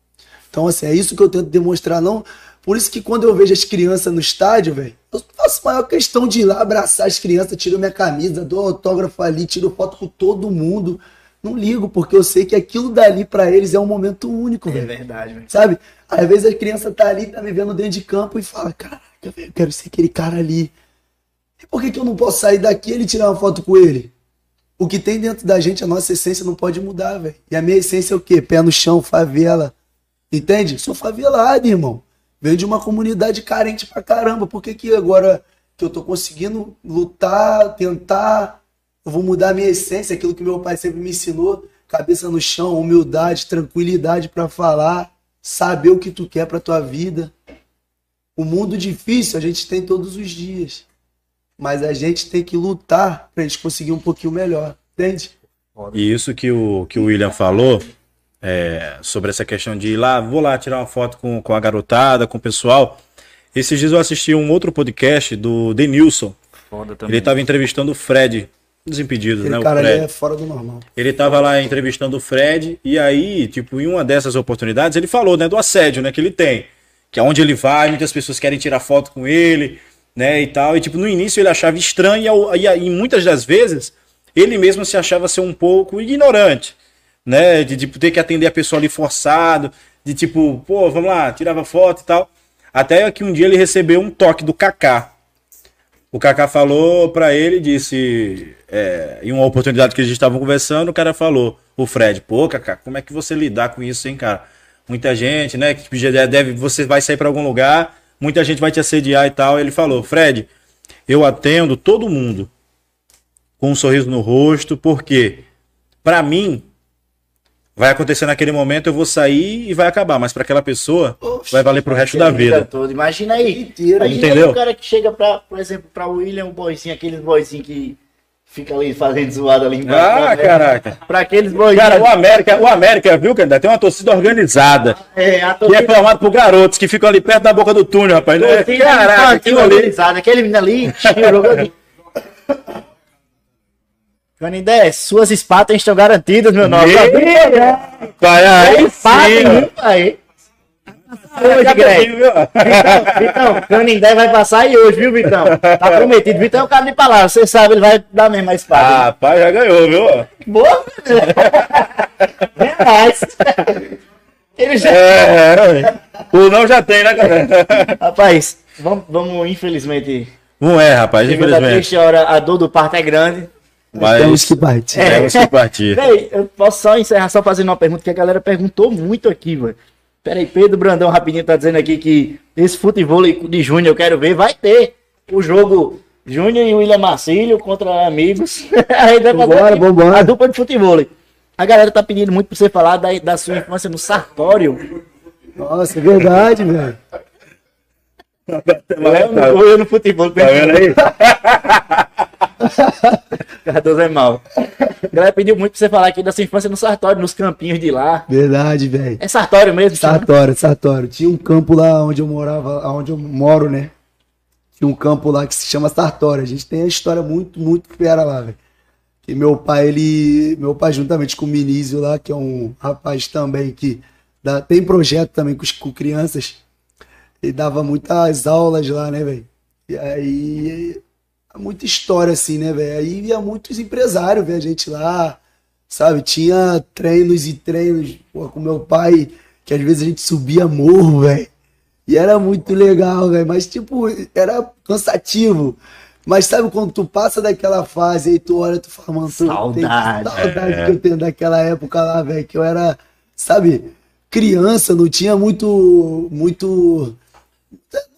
Então, assim, é isso que eu tento demonstrar, não. Por isso que quando eu vejo as crianças no estádio, velho, eu faço maior questão de ir lá abraçar as crianças, tiro minha camisa, dou autógrafo ali, tiro foto com todo mundo. Não ligo, porque eu sei que aquilo dali para eles é um momento único, velho. É verdade, velho. Sabe? Às vezes a criança tá ali, tá me vendo dentro de campo e fala, caraca, velho, eu quero ser aquele cara ali. E por que, que eu não posso sair daqui e tirar uma foto com ele? O que tem dentro da gente, a nossa essência não pode mudar, velho. E a minha essência é o quê? Pé no chão, favela. Entende? Sou favelado, irmão. Venho de uma comunidade carente pra caramba. Por que, que agora que eu tô conseguindo lutar, tentar, eu vou mudar a minha essência, aquilo que meu pai sempre me ensinou, cabeça no chão, humildade, tranquilidade para falar, saber o que tu quer para tua vida. O mundo difícil a gente tem todos os dias, mas a gente tem que lutar pra gente conseguir um pouquinho melhor, entende? E isso que o, que o William falou, é, sobre essa questão de ir lá, vou lá tirar uma foto com, com a garotada, com o pessoal. Esses dias eu assisti um outro podcast do Denilson. Foda Ele estava entrevistando o Fred, Desimpedidos, Aquele né? O cara ali Fred. é fora do normal. Ele tava lá entrevistando o Fred, e aí, tipo, em uma dessas oportunidades, ele falou, né, do assédio, né, que ele tem. Que aonde ele vai, muitas pessoas querem tirar foto com ele, né, e tal. E, tipo, no início ele achava estranho, e, e, e muitas das vezes, ele mesmo se achava ser um pouco ignorante, né, de, tipo, ter que atender a pessoa ali forçado, de tipo, pô, vamos lá, tirava foto e tal. Até que um dia ele recebeu um toque do Kaká. O Kaká falou pra ele, disse, é, em uma oportunidade que eles estavam conversando, o cara falou, o Fred, pô, Kaká, como é que você lidar com isso, hein, cara? Muita gente, né, que deve, você vai sair pra algum lugar, muita gente vai te assediar e tal. Ele falou, Fred, eu atendo todo mundo com um sorriso no rosto, porque pra mim vai acontecer naquele momento, eu vou sair e vai acabar, mas pra aquela pessoa vai valer pro resto da vida. Todo. Imagina aí. Imagina Entendeu? aí o cara que chega pra, por exemplo, pra William, o boizinho, aqueles boizinhos que fica ali fazendo zoada ali embaixo. Ah, né? caraca. Pra aqueles boizinhos. Cara, o América, o América, viu, cara? Tem uma torcida organizada. é, a Que é formado por garotos que ficam ali perto da boca do túnel, rapaz. É, torcida Caraca, aquilo ali. organizada. Aquele menino ali, jogando. Canindé, suas espatas estão garantidas, meu nome. Pai, aí Empate, sim. viu, pai? Hoje, Greg. Vitão, Vitão, Canindé vai passar aí hoje, viu, Vitão? Tá prometido. Vitão é o cara de palavra, você sabe, ele vai dar mesmo a espada. Ah, pai, já ganhou, viu? Boa! Reais. Ele já. É, é, o não já tem, né, cara? Rapaz, vamos, vamos, infelizmente. Não é, rapaz, infelizmente. triste hora, a dor do parto é grande. Mas Temos que partir. É. temos que partir. Véi, eu posso só encerrar só fazendo uma pergunta que a galera perguntou muito aqui, velho. Pera aí, Pedro Brandão rapidinho tá dizendo aqui que esse futebol de Júnior eu quero ver. Vai ter o jogo Júnior e William Marcílio contra amigos. Aqui vambora. a dupla de futebol. A galera tá pedindo muito pra você falar da, da sua infância no Sartório. Nossa, é verdade, velho. Eu, eu no futebol. Tá vendo aí? Cardoso é mal. A galera pediu muito pra você falar aqui da sua infância no Sartório, nos campinhos de lá. Verdade, velho. É Sartório mesmo? chama? Sartório, Sartório. Tinha um campo lá onde eu morava, onde eu moro, né? Tinha um campo lá que se chama Sartório. A gente tem uma história muito, muito fera lá, velho. Que meu pai, ele. Meu pai, juntamente com o Minísio lá, que é um rapaz também que dá- tem projeto também com, com crianças. Ele dava muitas aulas lá, né, velho? E aí. Muita história, assim, né, velho? Aí ia muitos empresários ver a gente lá, sabe? Tinha treinos e treinos pô, com meu pai, que às vezes a gente subia morro, velho. E era muito legal, velho. Mas, tipo, era cansativo. Mas sabe quando tu passa daquela fase aí tu olha, tu fala, mano, Saudade. tem saudade É. que eu tenho daquela época lá, velho, que eu era, sabe, criança, não tinha muito, muito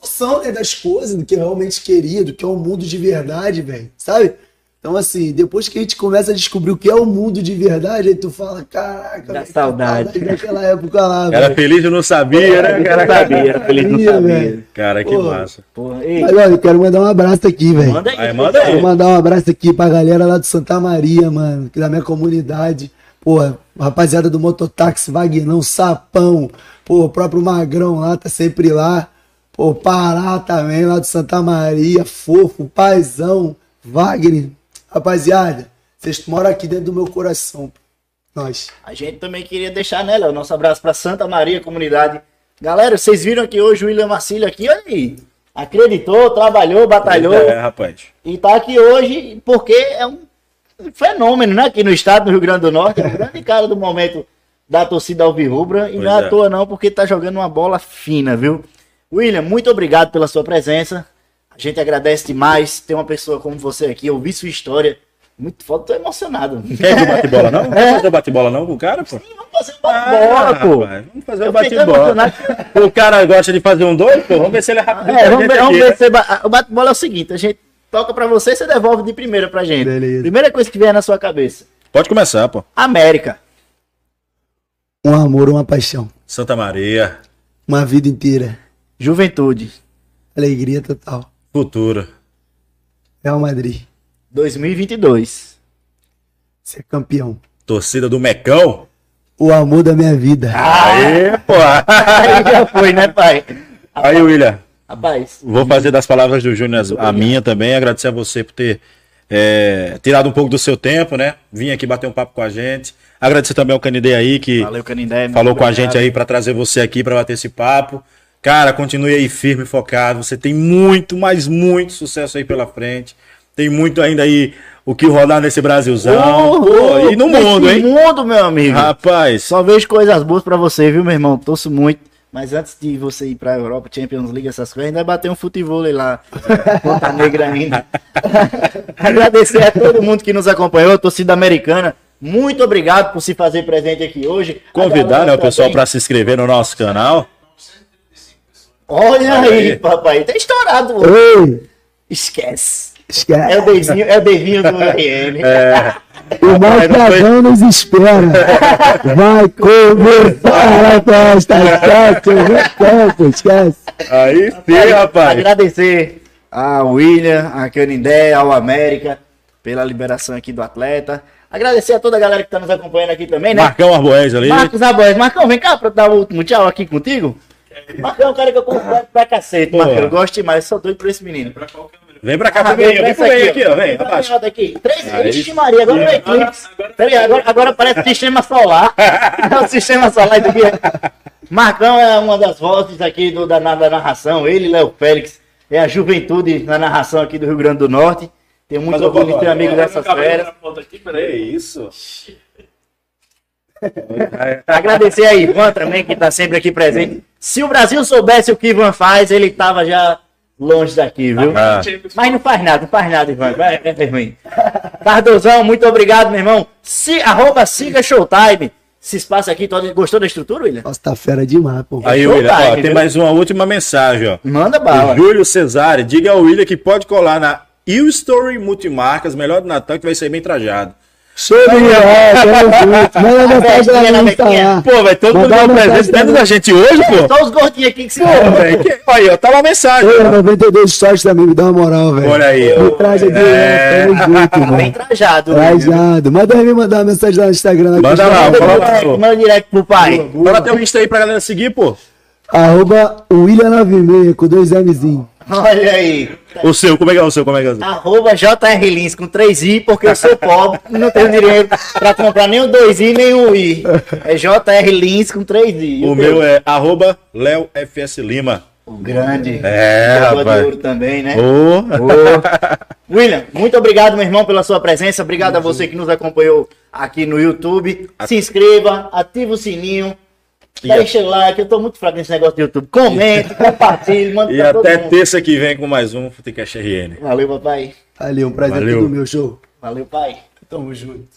noção né, das coisas, do que eu realmente queria, do que é o mundo de verdade, velho, sabe? Então, assim, depois que a gente começa a descobrir o que é o mundo de verdade, aí tu fala, caraca, Dá saudade. daquela época lá, Era feliz e não sabia, né, Eu cara? não sabia, era feliz não Sabia, sabia. velho. Cara, que Pô. massa. Porra, ei, Mas olha, eu quero mandar um abraço aqui, velho. manda aí. Aí, manda aí. Quero mandar um abraço aqui pra galera lá de Santa Maria, mano, que da minha comunidade. Pô, rapaziada do Mototáxi, Vagnão, Sapão, pô, o próprio Magrão lá, tá sempre lá. Pô, Pará também, lá de Santa Maria, Fofo, Paizão, Wagner. Rapaziada, vocês moram aqui dentro do meu coração. Nós. A gente também queria deixar, né, Léo? Nosso abraço pra Santa Maria, comunidade. Galera, vocês viram aqui hoje o William Marcílio aqui, olha aí. Acreditou, trabalhou, batalhou. É, rapaz. E tá aqui hoje porque é um fenômeno, né? Aqui no estado do Rio Grande do Norte. É o grande cara do momento da torcida alvirrubra. E Pois não é é. à toa não, porque tá jogando uma bola fina, viu? William, muito obrigado pela sua presença. A gente agradece demais ter uma pessoa como você aqui, ouvir sua história. Muito foda, tô emocionado. Quer bate-bola, não? Vamos fazer o bate-bola, não, com o cara, pô? Vamos fazer um bate-bola, pô. rapaz, Vamos fazer Eu bate-bola. O cara gosta de fazer um dois, pô. Vamos ver se ele é rápido. É, vamos ver, vamos ver se você ba- O bate-bola é o seguinte, a gente toca pra você e você devolve de primeira pra gente. Beleza. Primeira coisa que vier na sua cabeça. Pode começar, pô. América. Um amor, uma paixão. Santa Maria, Uma vida inteira. Juventude. Alegria total. futuro. Real Madrid. 2022. Ser campeão. Torcida do Mecão. O amor da minha vida. Aê, pô. Aí já foi, né, pai? Aí, William, Rapaz, vou fazer das palavras do Júnior a minha também. Agradecer a você por ter é, tirado um pouco do seu tempo, né? Vim aqui bater um papo com a gente. Agradecer também ao Canidê aí que valeu, Canindé. falou com a obrigado. gente aí para trazer você aqui para bater esse papo. Cara, continue aí firme, focado. Você tem muito, mas muito sucesso aí pela frente. Tem muito ainda aí o que rodar nesse Brasilzão. Oh, Pô, e no mundo, hein? mundo, meu amigo. Rapaz, Só vejo coisas boas pra você, viu, meu irmão? Torço muito. Mas antes de você ir pra Europa, Champions League, essas coisas, ainda bater um futebol lá. Ponta Negra ainda. Agradecer a todo mundo que nos acompanhou, a torcida americana. Muito obrigado por se fazer presente aqui hoje. A convidar né, o pessoal para se inscrever no nosso canal. Olha aí, aí. papai. Tá estourado. Ei, Esquece. esquece. É o Devinho, é o Devinho do RM. É, O Rapaz, Malcadão nos espera. Vai começar a festa. Esquece, esquece. aí sim, rapaz. Agradecer ao William, a Canindé, ao América, pela liberação aqui do atleta. Agradecer a toda a galera que tá nos acompanhando aqui também, né? Marcão Arboés ali. Marcos Aboés. Marcão, vem cá pra dar o último tchau aqui contigo. Marcão é um cara que eu confio pra cacete. Marcão. Eu gosto demais, sou doido por esse menino. Vem pra cá Ah, também. Vem essa pro meio aqui, ó. Vem, Vem pra abaixa. cá, aqui. Três, Aí Ixi, Maria, agora é eclipse. Peraí, agora, agora parece sistema solar. É o sistema solar isso aqui. Marcão é uma das vozes aqui do, da, da narração. Ele, Léo Félix, é a juventude na narração aqui do Rio Grande do Norte. Tenho muito orgulho de ser amigo dessas feras. É isso. Agradecer a Ivan também, que está sempre aqui presente. Se o Brasil soubesse o que Ivan faz, ele estava já longe daqui, viu? Ah. Mas não faz nada, não faz nada, Ivan. Vai, vai, vai ruim. Cardozão, muito obrigado, meu irmão. Se, arroba siga Showtime. Esse espaço aqui, todo, gostou da estrutura, William? Nossa, tá fera demais, pô. Aí, Showtime, William, ó, tem mais uma última mensagem, ó. Manda O bala. Júlio Cesare, diga ao William que pode colar na U Story Multimarcas, melhor do Natal, que vai ser bem trajado. Manda mensagem lá no Insta lá. Pô, vai todo mundo dar um presente dentro da gente hoje, pô. Só os gordinhos aqui que se Pô, velho, Aí, ó, tá uma mensagem. Ei, 92 stories também, me dá uma moral, velho. Olha aí, ó. Me traz aqui, É. tamo junto, Bem mano. trajado. William. Trajado. Manda me mandar uma mensagem lá no Instagram. lá Manda lá, Fala, direct, pô. manda direct pro pai. Fala teu Insta aí pra galera seguir, pô. Arroba William96 com dois Mzinho. Olha aí. O seu, como é que é o seu? Como é que é o seu? Arroba JR Lins com 3i, porque eu sou pobre, não tenho dinheiro pra comprar nem o 2i nem o i. É JR Lins com 3i. O meu é arroba Lima. O grande. É, Jogador de rapaz. ouro também, né? Ô, Ô. William, muito obrigado, meu irmão, pela sua presença. Obrigado a você que nos acompanhou aqui no YouTube. Se inscreva, ativa o sininho. E Deixa o like, eu tô muito fraco nesse negócio do YouTube. Comente, compartilhe, manda E pra todo até mundo. terça que vem com mais um Futecast RN. Valeu, papai. Ali, um prazer Valeu. todo meu show. Valeu, pai. Tamo junto.